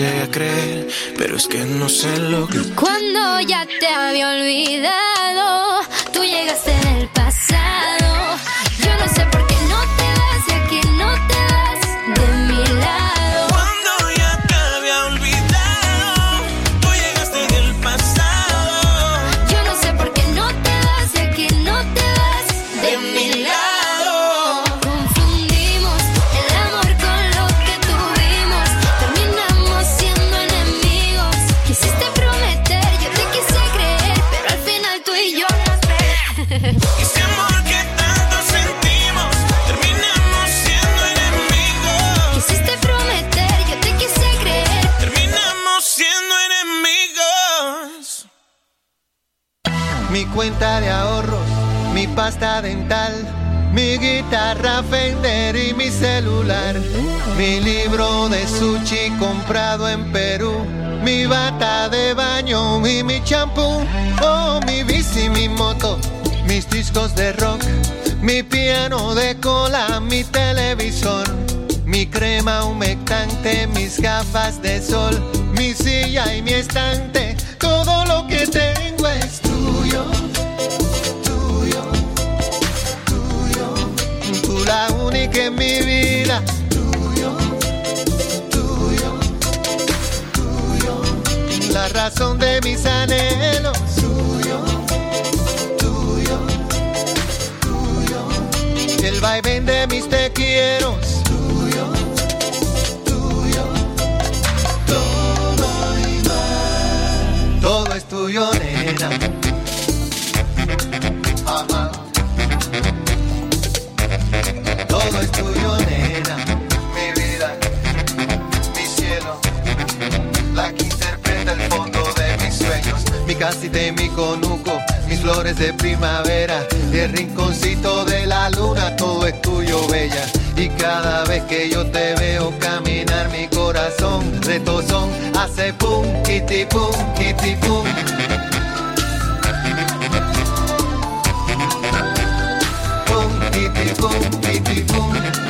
[SPEAKER 12] llegué a creer, pero es que no sé lo que.
[SPEAKER 29] Cuando ya te había olvidado.
[SPEAKER 6] gafas de sol, mi silla y mi estante, todo lo que tengo es tuyo, tuyo, tuyo. Tú la única en mi vida. Tuyo, tuyo, tuyo. La razón de mis anhelos. Tuyo, tuyo, tuyo. El vaivén de mis te quiero. Naciste mi conuco, mis flores de primavera y el rinconcito de la luna, todo es tuyo, bella. Y cada vez que yo te veo caminar, mi corazón retozón hace pum, kitty pum, kitty pum. Pum, kitty pum, kitty pum.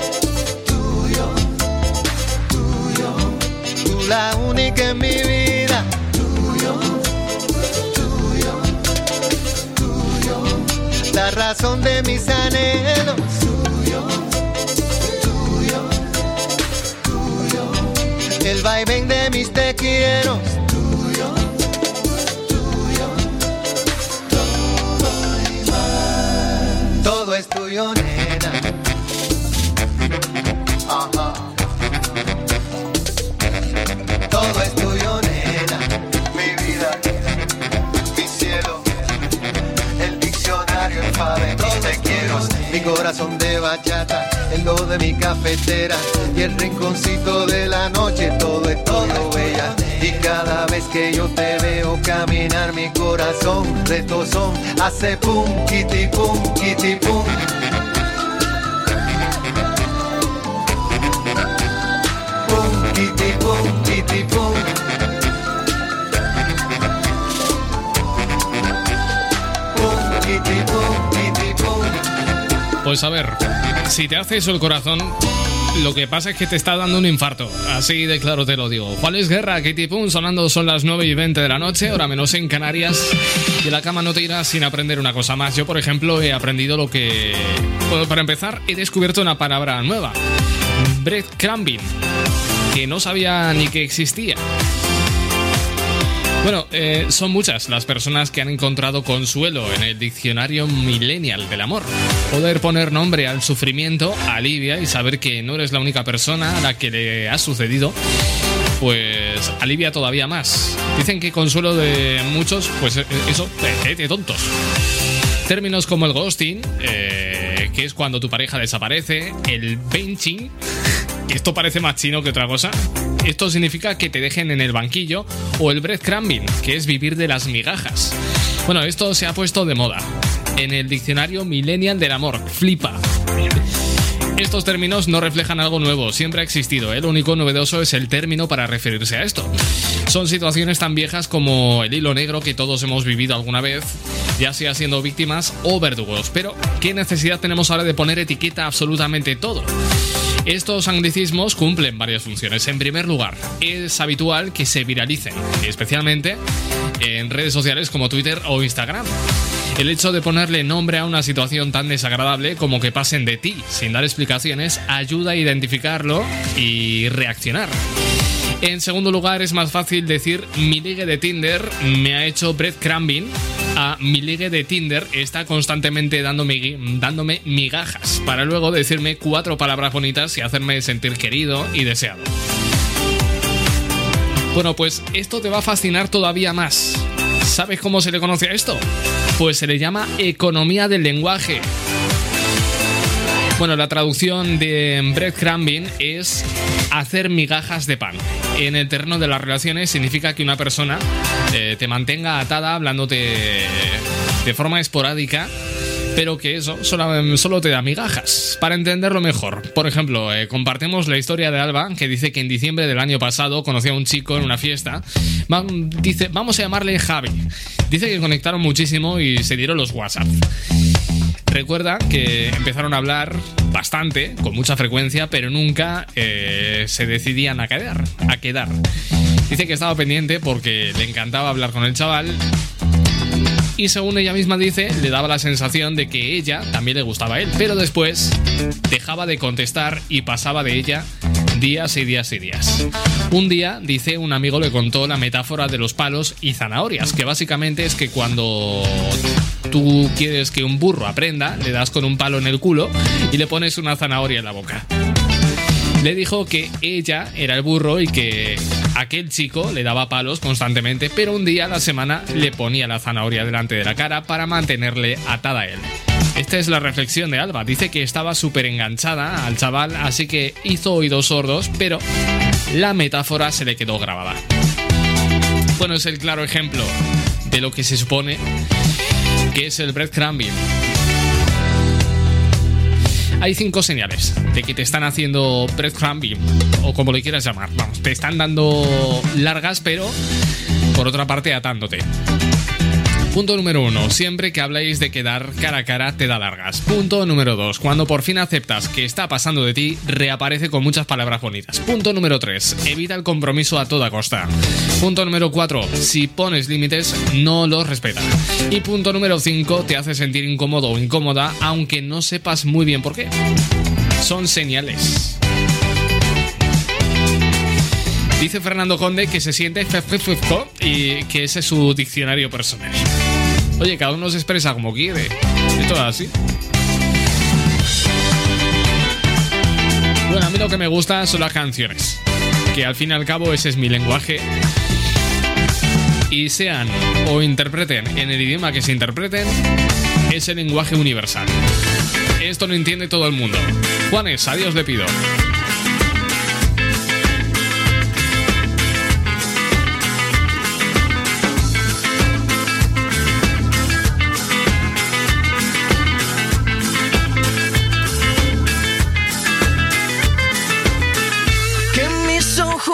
[SPEAKER 6] la única en mi vida, tuyo, tuyo, tuyo, la razón de mis anhelos, tuyo, tuyo, tuyo, el vaivén de mis te quiero, mi corazón de bachata, el do de mi cafetera y el rinconcito de la noche, todo es todo bella. Y cada vez que yo te veo caminar, mi corazón retozón hace pum, kitty pum, kitty pum. Pum, kitty pum, pum. Pum,
[SPEAKER 4] Pues a ver, si te hace eso el corazón, lo que pasa es que te está dando un infarto. Así de claro te lo digo. ¿Cuál es guerra? Katy Pum sonando son las 9 y 20 de la noche, ahora menos en Canarias. Y la cama no te irás sin aprender una cosa más. Yo, por ejemplo, he aprendido lo que. Para empezar, he descubierto una palabra nueva: breadcrumbing, que no sabía ni que existía. Bueno, eh, son muchas las personas que han encontrado consuelo en el diccionario millennial del amor. Poder poner nombre al sufrimiento alivia y saber que no eres la única persona a la que le ha sucedido, pues alivia todavía más. Dicen que consuelo de muchos, pues eh, eso, de, tontos. Términos como el ghosting, eh, que es cuando tu pareja desaparece, el benching, esto parece más chino que otra cosa. Esto significa que te dejen en el banquillo, o el breadcrumbing, que es vivir de las migajas. Bueno, esto se ha puesto de moda. En el diccionario Millennial del Amor, flipa. Estos términos no reflejan algo nuevo, siempre ha existido. Lo único novedoso es el término para referirse a esto. Son situaciones tan viejas como el hilo negro que todos hemos vivido alguna vez, ya sea siendo víctimas o verdugos. Pero, ¿qué necesidad tenemos ahora de poner etiqueta a absolutamente todo? Estos anglicismos cumplen varias funciones. En primer lugar, es habitual que se viralicen, especialmente en redes sociales como Twitter o Instagram. El hecho de ponerle nombre a una situación tan desagradable como que pasen de ti sin dar explicaciones ayuda a identificarlo y reaccionar. En segundo lugar, es más fácil decir mi ligue de Tinder me ha hecho breadcrumbing a mi ligue de Tinder está constantemente dándome, dándome migajas para luego decirme cuatro palabras bonitas y hacerme sentir querido y deseado. Bueno, pues esto te va a fascinar todavía más. ¿Sabes cómo se le conoce a esto? Pues se le llama economía del lenguaje. Bueno, la traducción de breadcrumbing es hacer migajas de pan. En el terreno de las relaciones significa que una persona eh, te mantenga atada hablándote de forma esporádica, pero que eso solo, solo te da migajas. Para entenderlo mejor, por ejemplo, eh, compartimos la historia de Alba, que dice que en diciembre del año pasado conoció a un chico en una fiesta. Va- dice, vamos a llamarle Javi. Dice que conectaron muchísimo y se dieron los WhatsApp. Recuerda que empezaron a hablar bastante, con mucha frecuencia, pero nunca eh, se decidían a quedar, a quedar. Dice que estaba pendiente porque le encantaba hablar con el chaval y según ella misma dice, le daba la sensación de que ella también le gustaba a él, pero después dejaba de contestar y pasaba de ella días y días y días. Un día, dice, un amigo le contó la metáfora de los palos y zanahorias, que básicamente es que cuando tú quieres que un burro aprenda, le das con un palo en el culo y le pones una zanahoria en la boca. Le dijo que ella era el burro y que aquel chico le daba palos constantemente, pero un día a la semana le ponía la zanahoria delante de la cara para mantenerle atada a él. Esta es la reflexión de Alba. Dice que estaba súper enganchada al chaval, así que hizo oídos sordos, pero la metáfora se le quedó grabada. Bueno, es el claro ejemplo de lo que se supone que es el breadcrumbing. Hay cinco señales de que te están haciendo breadcrumbing, o como le quieras llamar. Vamos, te están dando largas, pero por otra parte atándote. Punto número uno, siempre que habláis de quedar cara a cara te da largas. Punto número dos, cuando por fin aceptas que está pasando de ti, reaparece con muchas palabras bonitas. Punto número tres, evita el compromiso a toda costa. Punto número cuatro, si pones límites, no los respeta. Y punto número cinco, te hace sentir incómodo o incómoda, aunque no sepas muy bien por qué. Son señales. Dice Fernando Conde que se siente y que ese es su diccionario personal. Oye, cada uno se expresa como quiere. Esto es así. Bueno, a mí lo que me gusta son las canciones. Que al fin y al cabo ese es mi lenguaje. Y sean o interpreten en el idioma que se interpreten, es el lenguaje universal. Esto lo entiende todo el mundo. Juanes, adiós le pido.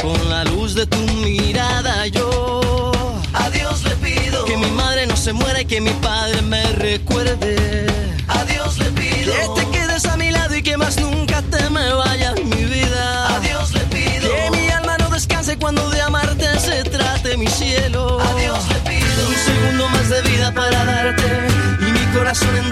[SPEAKER 19] Con la luz de tu mirada. Yo a Dios le pido que mi madre no se muera y que mi padre me recuerde. A Dios le pido que te quedes a mi lado y que más nunca te me vayas, mi vida. A Dios le pido que mi alma no descanse cuando de amarte se trate mi cielo. A Dios le pido un segundo más de vida para darte y mi corazón entero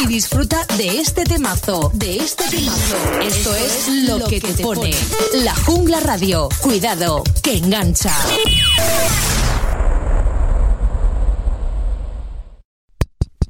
[SPEAKER 30] y disfruta de este temazo, de este temazo. Esto, es, lo que, te, pone. La Jungla Radio. Cuidado, que engancha.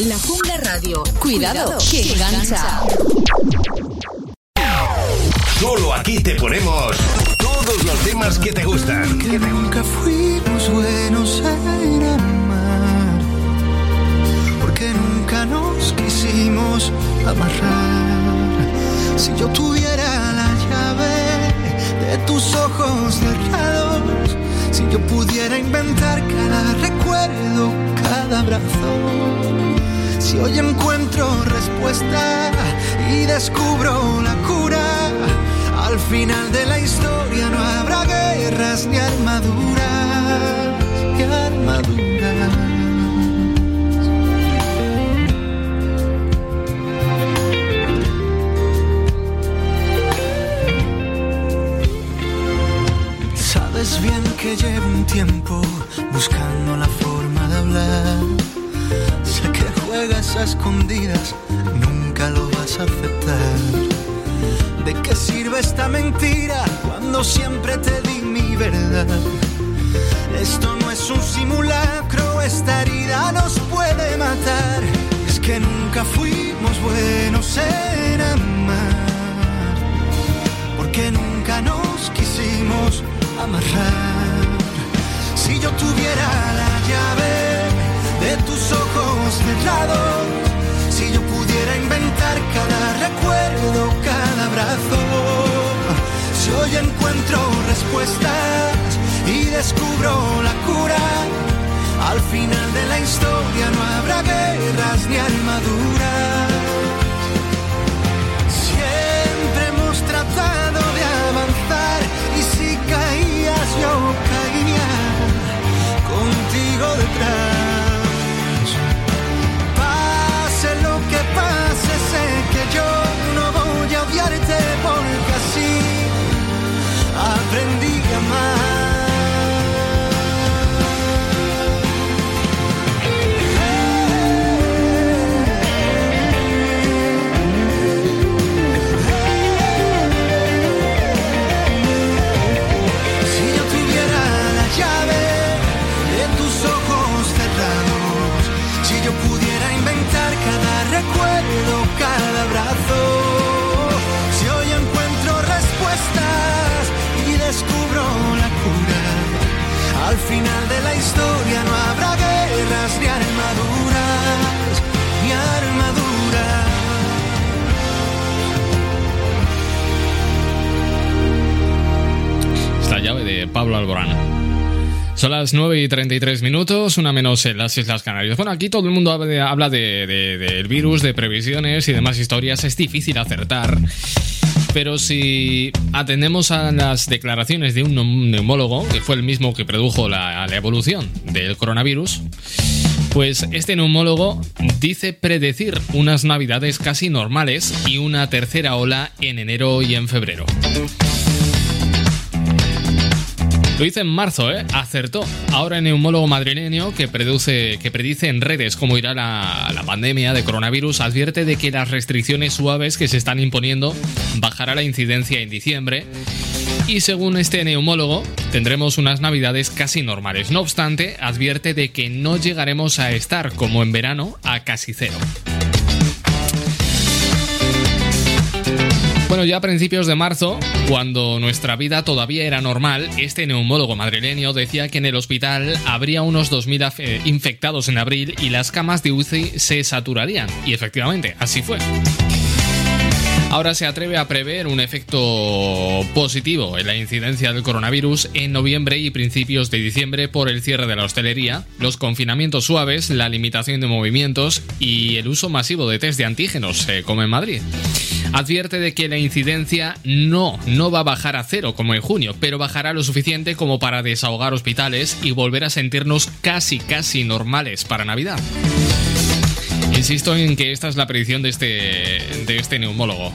[SPEAKER 30] La
[SPEAKER 4] Junta. Las 9 y 33 minutos, una menos en las Islas Canarias. Bueno, aquí todo el mundo habla de- habla de- de- del virus, de previsiones y demás historias. Es difícil acertar. Pero si atendemos a las declaraciones de un neum- neumólogo, que fue el mismo que produjo la, la evolución del coronavirus, pues este neumólogo dice predecir unas navidades casi normales y una tercera ola en enero y en febrero. Lo hice en marzo, ¿eh? Acertó. Ahora el neumólogo madrileño que, que predice en redes cómo irá la, la pandemia de coronavirus advierte de que las restricciones suaves que se están imponiendo bajará la incidencia en diciembre y según este neumólogo tendremos unas navidades casi normales. No obstante, advierte de que no llegaremos a estar como en verano a casi cero. Bueno, ya a principios de marzo, cuando nuestra vida todavía era normal, este neumólogo madrileño decía que en el hospital habría unos 2.000 af- eh, infectados en abril y las camas de UCI se saturarían. Y efectivamente, así fue. Ahora se atreve a prever un efecto positivo en la incidencia del coronavirus en noviembre y principios de diciembre por el cierre de la hostelería, los confinamientos suaves, la limitación de movimientos y el uso masivo de test de antígenos, como en Madrid. Advierte de que la incidencia no, no va a bajar a cero como en junio, pero bajará lo suficiente como para desahogar hospitales y volver a sentirnos casi, casi normales para Navidad. Insisto en que esta es la predicción de este, de este neumólogo.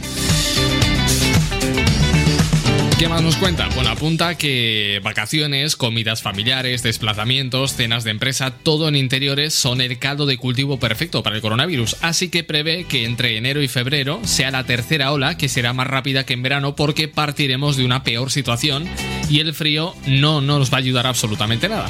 [SPEAKER 4] ¿Qué más nos cuenta? Bueno, apunta que vacaciones, comidas familiares, desplazamientos, cenas de empresa, todo en interiores son el caldo de cultivo perfecto para el coronavirus. Así que prevé que entre enero y febrero sea la tercera ola que será más rápida que en verano porque partiremos de una peor situación y el frío no, no nos va a ayudar absolutamente nada.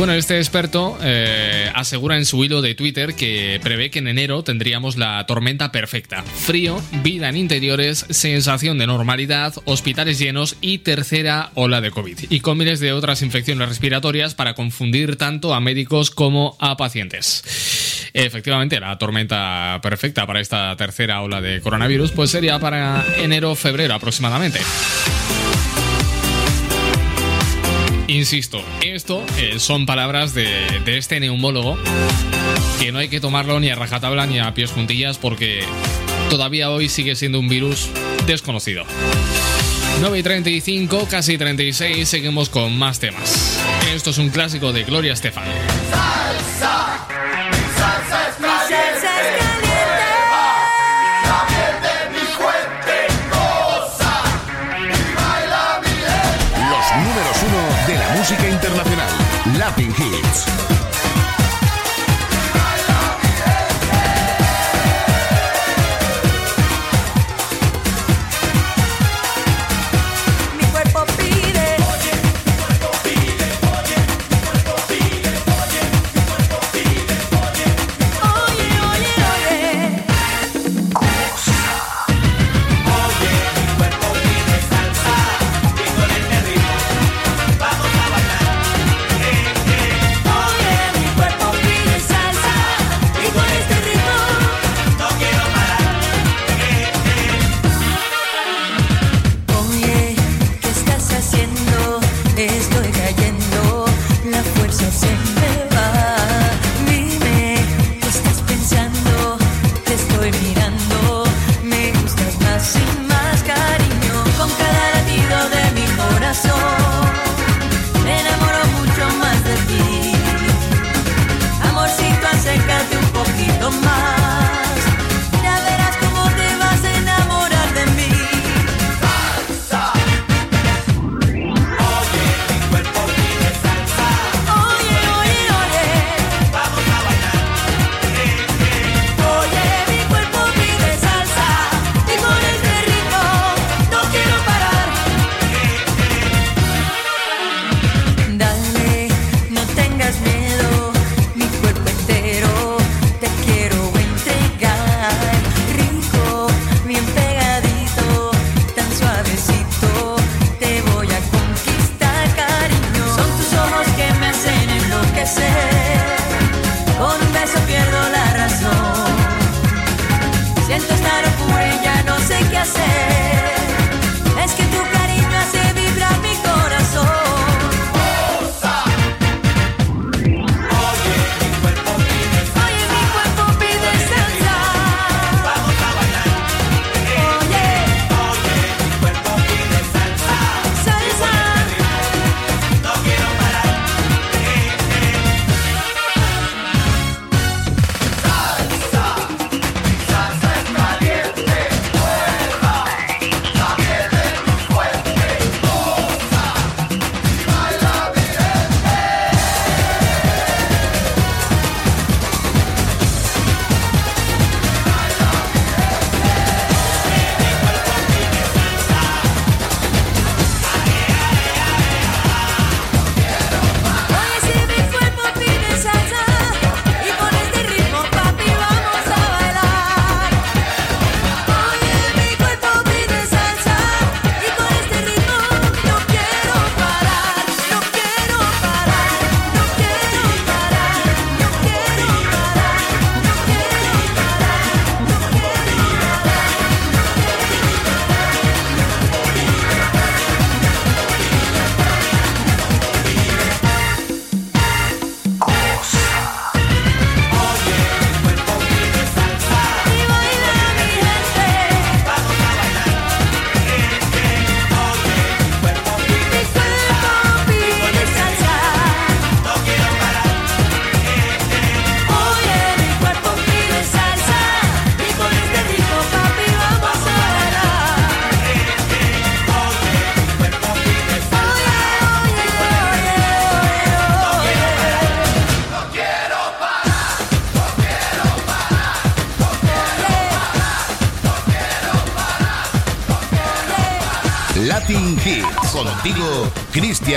[SPEAKER 4] Bueno, este experto eh, asegura en su hilo de Twitter que prevé que en enero tendríamos la tormenta perfecta. Frío, vida en interiores, sensación de normalidad, hospitales llenos y tercera ola de COVID. Y con miles de otras infecciones respiratorias para confundir tanto a médicos como a pacientes. Efectivamente, la tormenta perfecta para esta tercera ola de coronavirus pues sería para enero-febrero aproximadamente. Insisto, esto eh, son palabras de, este neumólogo que no hay que tomarlo ni a rajatabla ni a pies juntillas porque todavía hoy sigue siendo un virus desconocido. 9 y 35, casi 36, seguimos con más temas. Esto es un clásico de Gloria Estefan.
[SPEAKER 1] Latin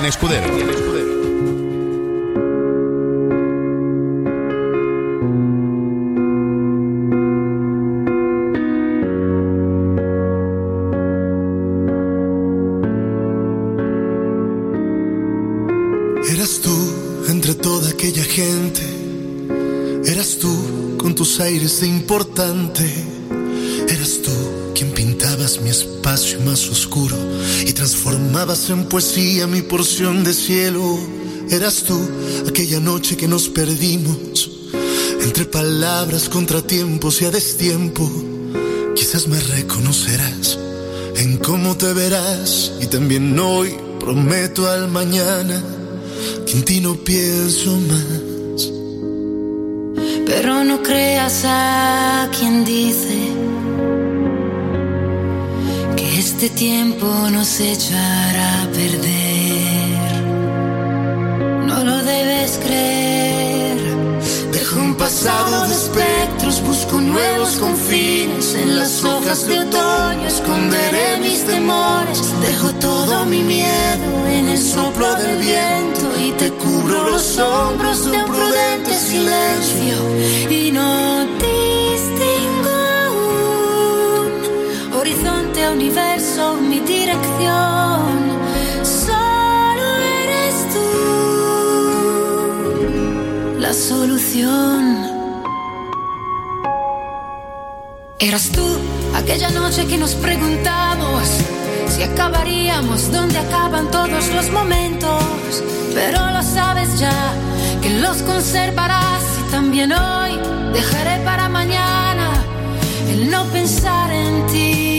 [SPEAKER 1] Escudero.
[SPEAKER 30] En poesía mi porción de cielo. Eras tú aquella noche que nos perdimos entre palabras, contratiempos y a destiempo. Quizás me reconocerás en cómo te verás y también hoy prometo al mañana que en ti no pienso más.
[SPEAKER 9] Pero no creas a quien dice este tiempo nos echará a perder. No lo debes creer.
[SPEAKER 30] Dejo un pasado de espectros, busco nuevos confines. En las hojas de otoño esconderé mis temores. Dejo todo mi miedo en el soplo del viento y te cubro los hombros de un prudente silencio.
[SPEAKER 9] Y no distingo aún horizonte, universo, mi dirección. Solo eres tú la solución. Eras tú aquella noche que nos preguntamos si acabaríamos donde acaban todos los momentos. Pero lo sabes ya que los conservarás y también hoy dejaré para mañana el no pensar en ti.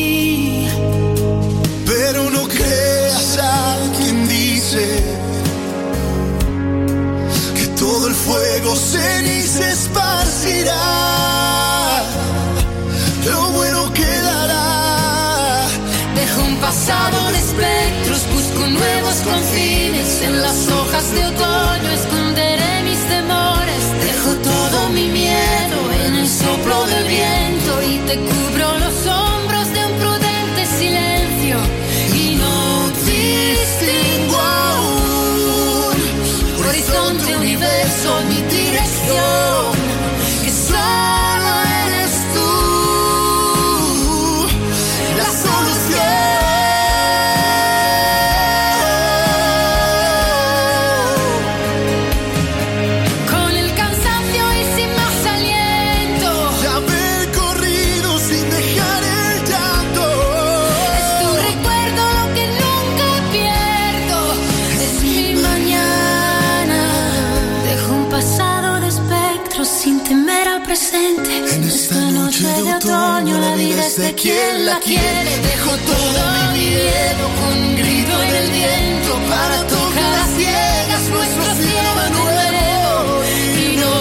[SPEAKER 30] Ceniza esparcirá. Lo bueno quedará.
[SPEAKER 9] Dejo un pasado de espectros, busco nuevos confines. En las hojas de otoño esconderé mis temores. Dejo todo mi miedo en el soplo del viento y te cubro
[SPEAKER 31] quién la quiere. Dejo todo mi miedo con un grito en el viento para tocar a ciegas nuestro cielo de nuevo. Y no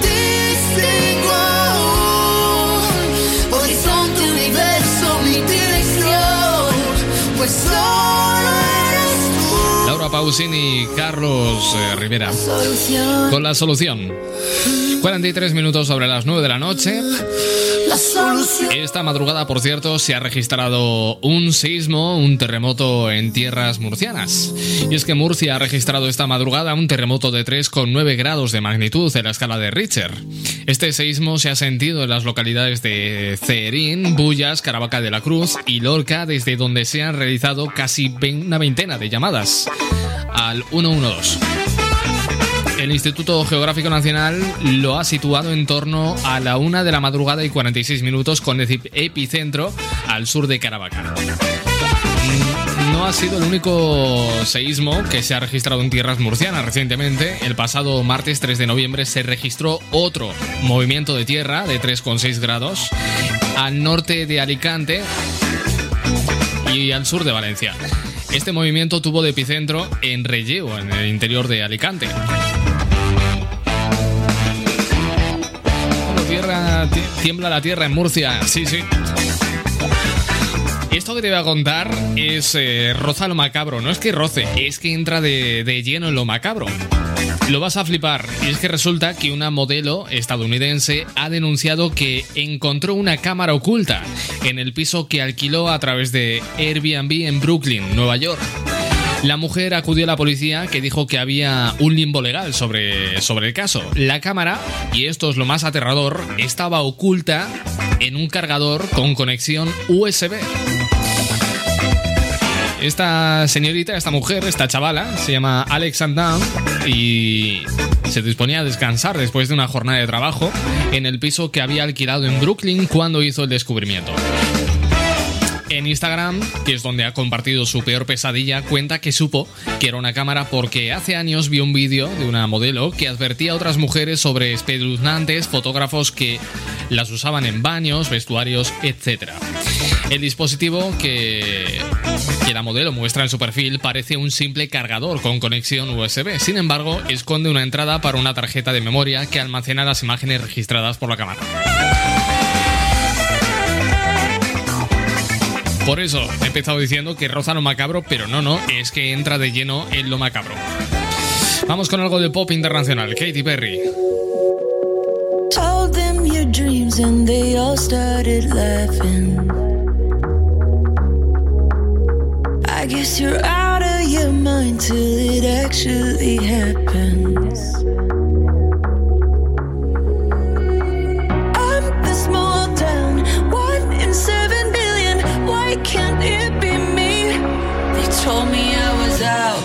[SPEAKER 31] distingo aún horizonte, universo, mi dirección. Pues solo eres tú.
[SPEAKER 4] Laura Pausini Carlos eh, Rivera. Con la solución. 43 minutos sobre las 9 de la noche. Esta madrugada, por cierto, se ha registrado un sismo, un terremoto en tierras murcianas. Y es que Murcia ha registrado esta madrugada un terremoto de 3,9 grados de magnitud en la escala de Richter. Este seísmo se ha sentido en las localidades de Cerín, Bullas, Caravaca de la Cruz y Lorca, desde donde se han realizado casi una veintena de llamadas al 112. El Instituto Geográfico Nacional lo ha situado en torno a la una de la madrugada y 46 minutos con epicentro al sur de Caravaca. Mm, No ha sido el único seísmo que se ha registrado en tierras murcianas recientemente. El pasado martes 3 de noviembre se registró otro movimiento de tierra de 3,6 grados al norte de Alicante y al sur de Valencia. Este movimiento tuvo de epicentro en Relleu, en el interior de Alicante. Tierra, ti- tiembla la tierra en Murcia, sí, sí. Esto que te voy a contar es eh, roza lo macabro. No es que roce, es que entra de, de lleno en lo macabro. Lo vas a flipar. Y es que resulta que una modelo estadounidense ha denunciado que encontró una cámara oculta en el piso que alquiló a través de Airbnb en Brooklyn, Nueva York. La mujer acudió a la policía que dijo que había un limbo legal sobre, sobre el caso. La cámara, y esto es lo más aterrador, estaba oculta en un cargador con conexión USB. Esta señorita, esta mujer, esta chavala, se llama Alex y se disponía a descansar después de una jornada de trabajo en el piso que había alquilado en Brooklyn cuando hizo el descubrimiento. En Instagram, que es donde ha compartido su peor pesadilla, cuenta que supo que era una cámara porque hace años vio un vídeo de una modelo que advertía a otras mujeres sobre espeluznantes fotógrafos que las usaban en baños, vestuarios, etc. El dispositivo que, que la modelo muestra en su perfil parece un simple cargador con conexión USB. Sin embargo, esconde una entrada para una tarjeta de memoria que almacena las imágenes registradas por la cámara. Por eso he empezado diciendo que roza lo macabro, pero no, no, es que entra de lleno en lo macabro. Vamos con algo de pop internacional. Katy Perry.
[SPEAKER 9] I guess you're out of your mind till it actually happens.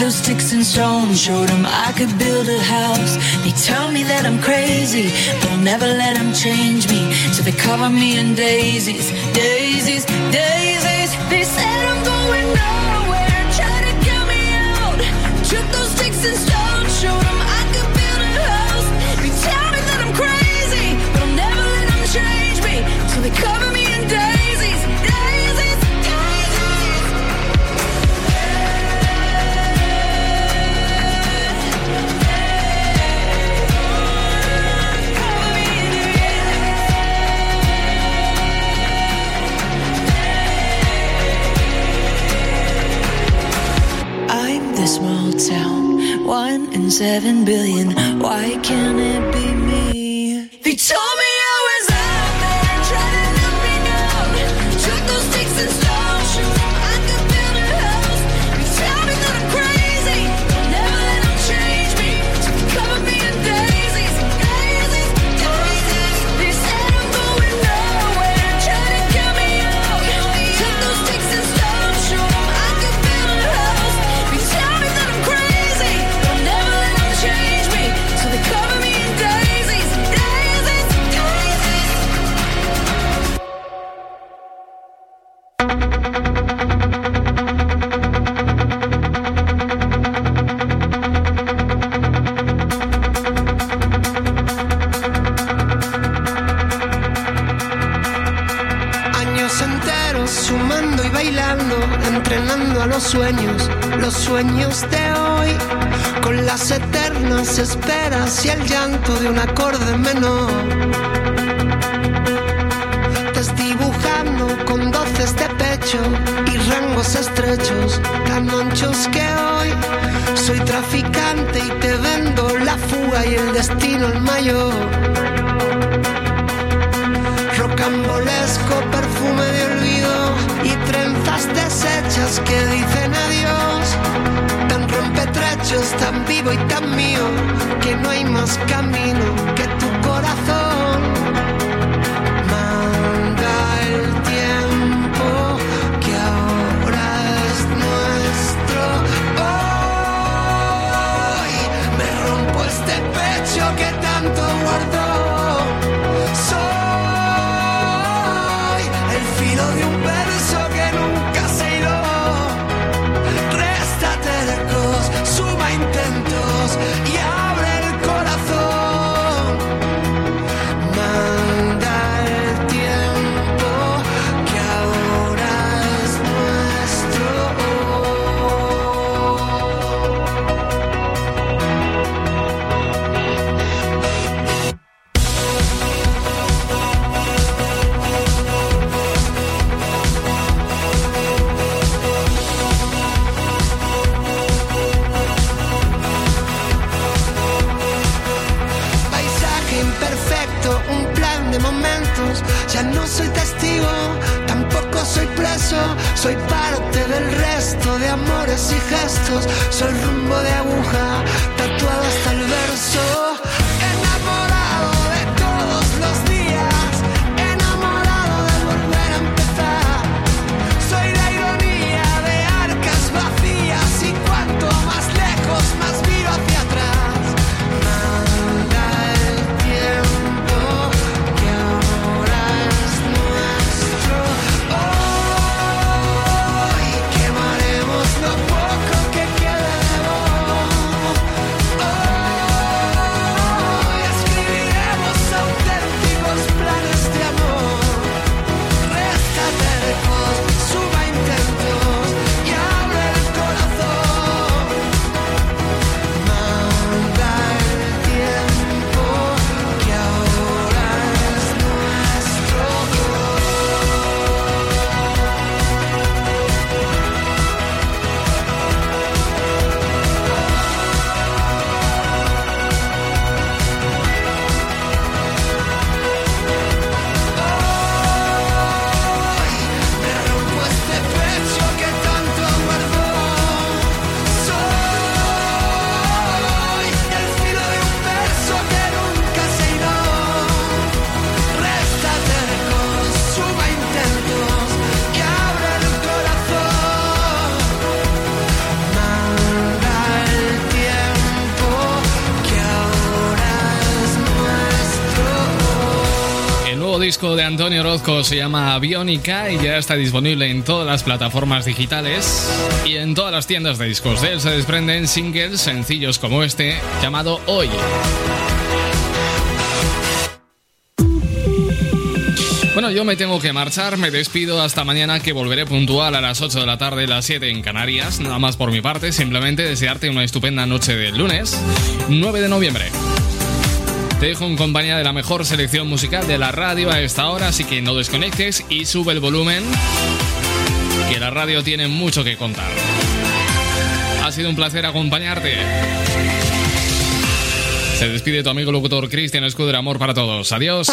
[SPEAKER 9] Those sticks and stones, showed them I could build a house. They tell me that I'm crazy, but I'll never let them change me. So they cover me in daisies, daisies, daisies. In seven billion. Why can't it be me?
[SPEAKER 24] Y el destino el mayor rocambolesco perfume de olvido y trenzas deshechas que dicen adiós. Tan rompetrechos, tan vivo y tan mío, que no hay más camino que
[SPEAKER 4] Antonio Orozco se llama Bionica y ya está disponible en todas las plataformas digitales y en todas las tiendas de discos. De él se desprenden singles sencillos como este llamado Hoy. Bueno, yo me tengo que marchar, me despido hasta mañana que volveré puntual a las 8 de la tarde, las 7 en Canarias. Nada más por mi parte, simplemente desearte una estupenda noche del lunes, 9 de noviembre. Te dejo en compañía de la mejor selección musical de la radio a esta hora, así que no desconectes y sube el volumen, que la radio tiene mucho que contar. Ha sido un placer acompañarte. Se despide tu amigo locutor Cristian Escuder. Amor para todos. Adiós.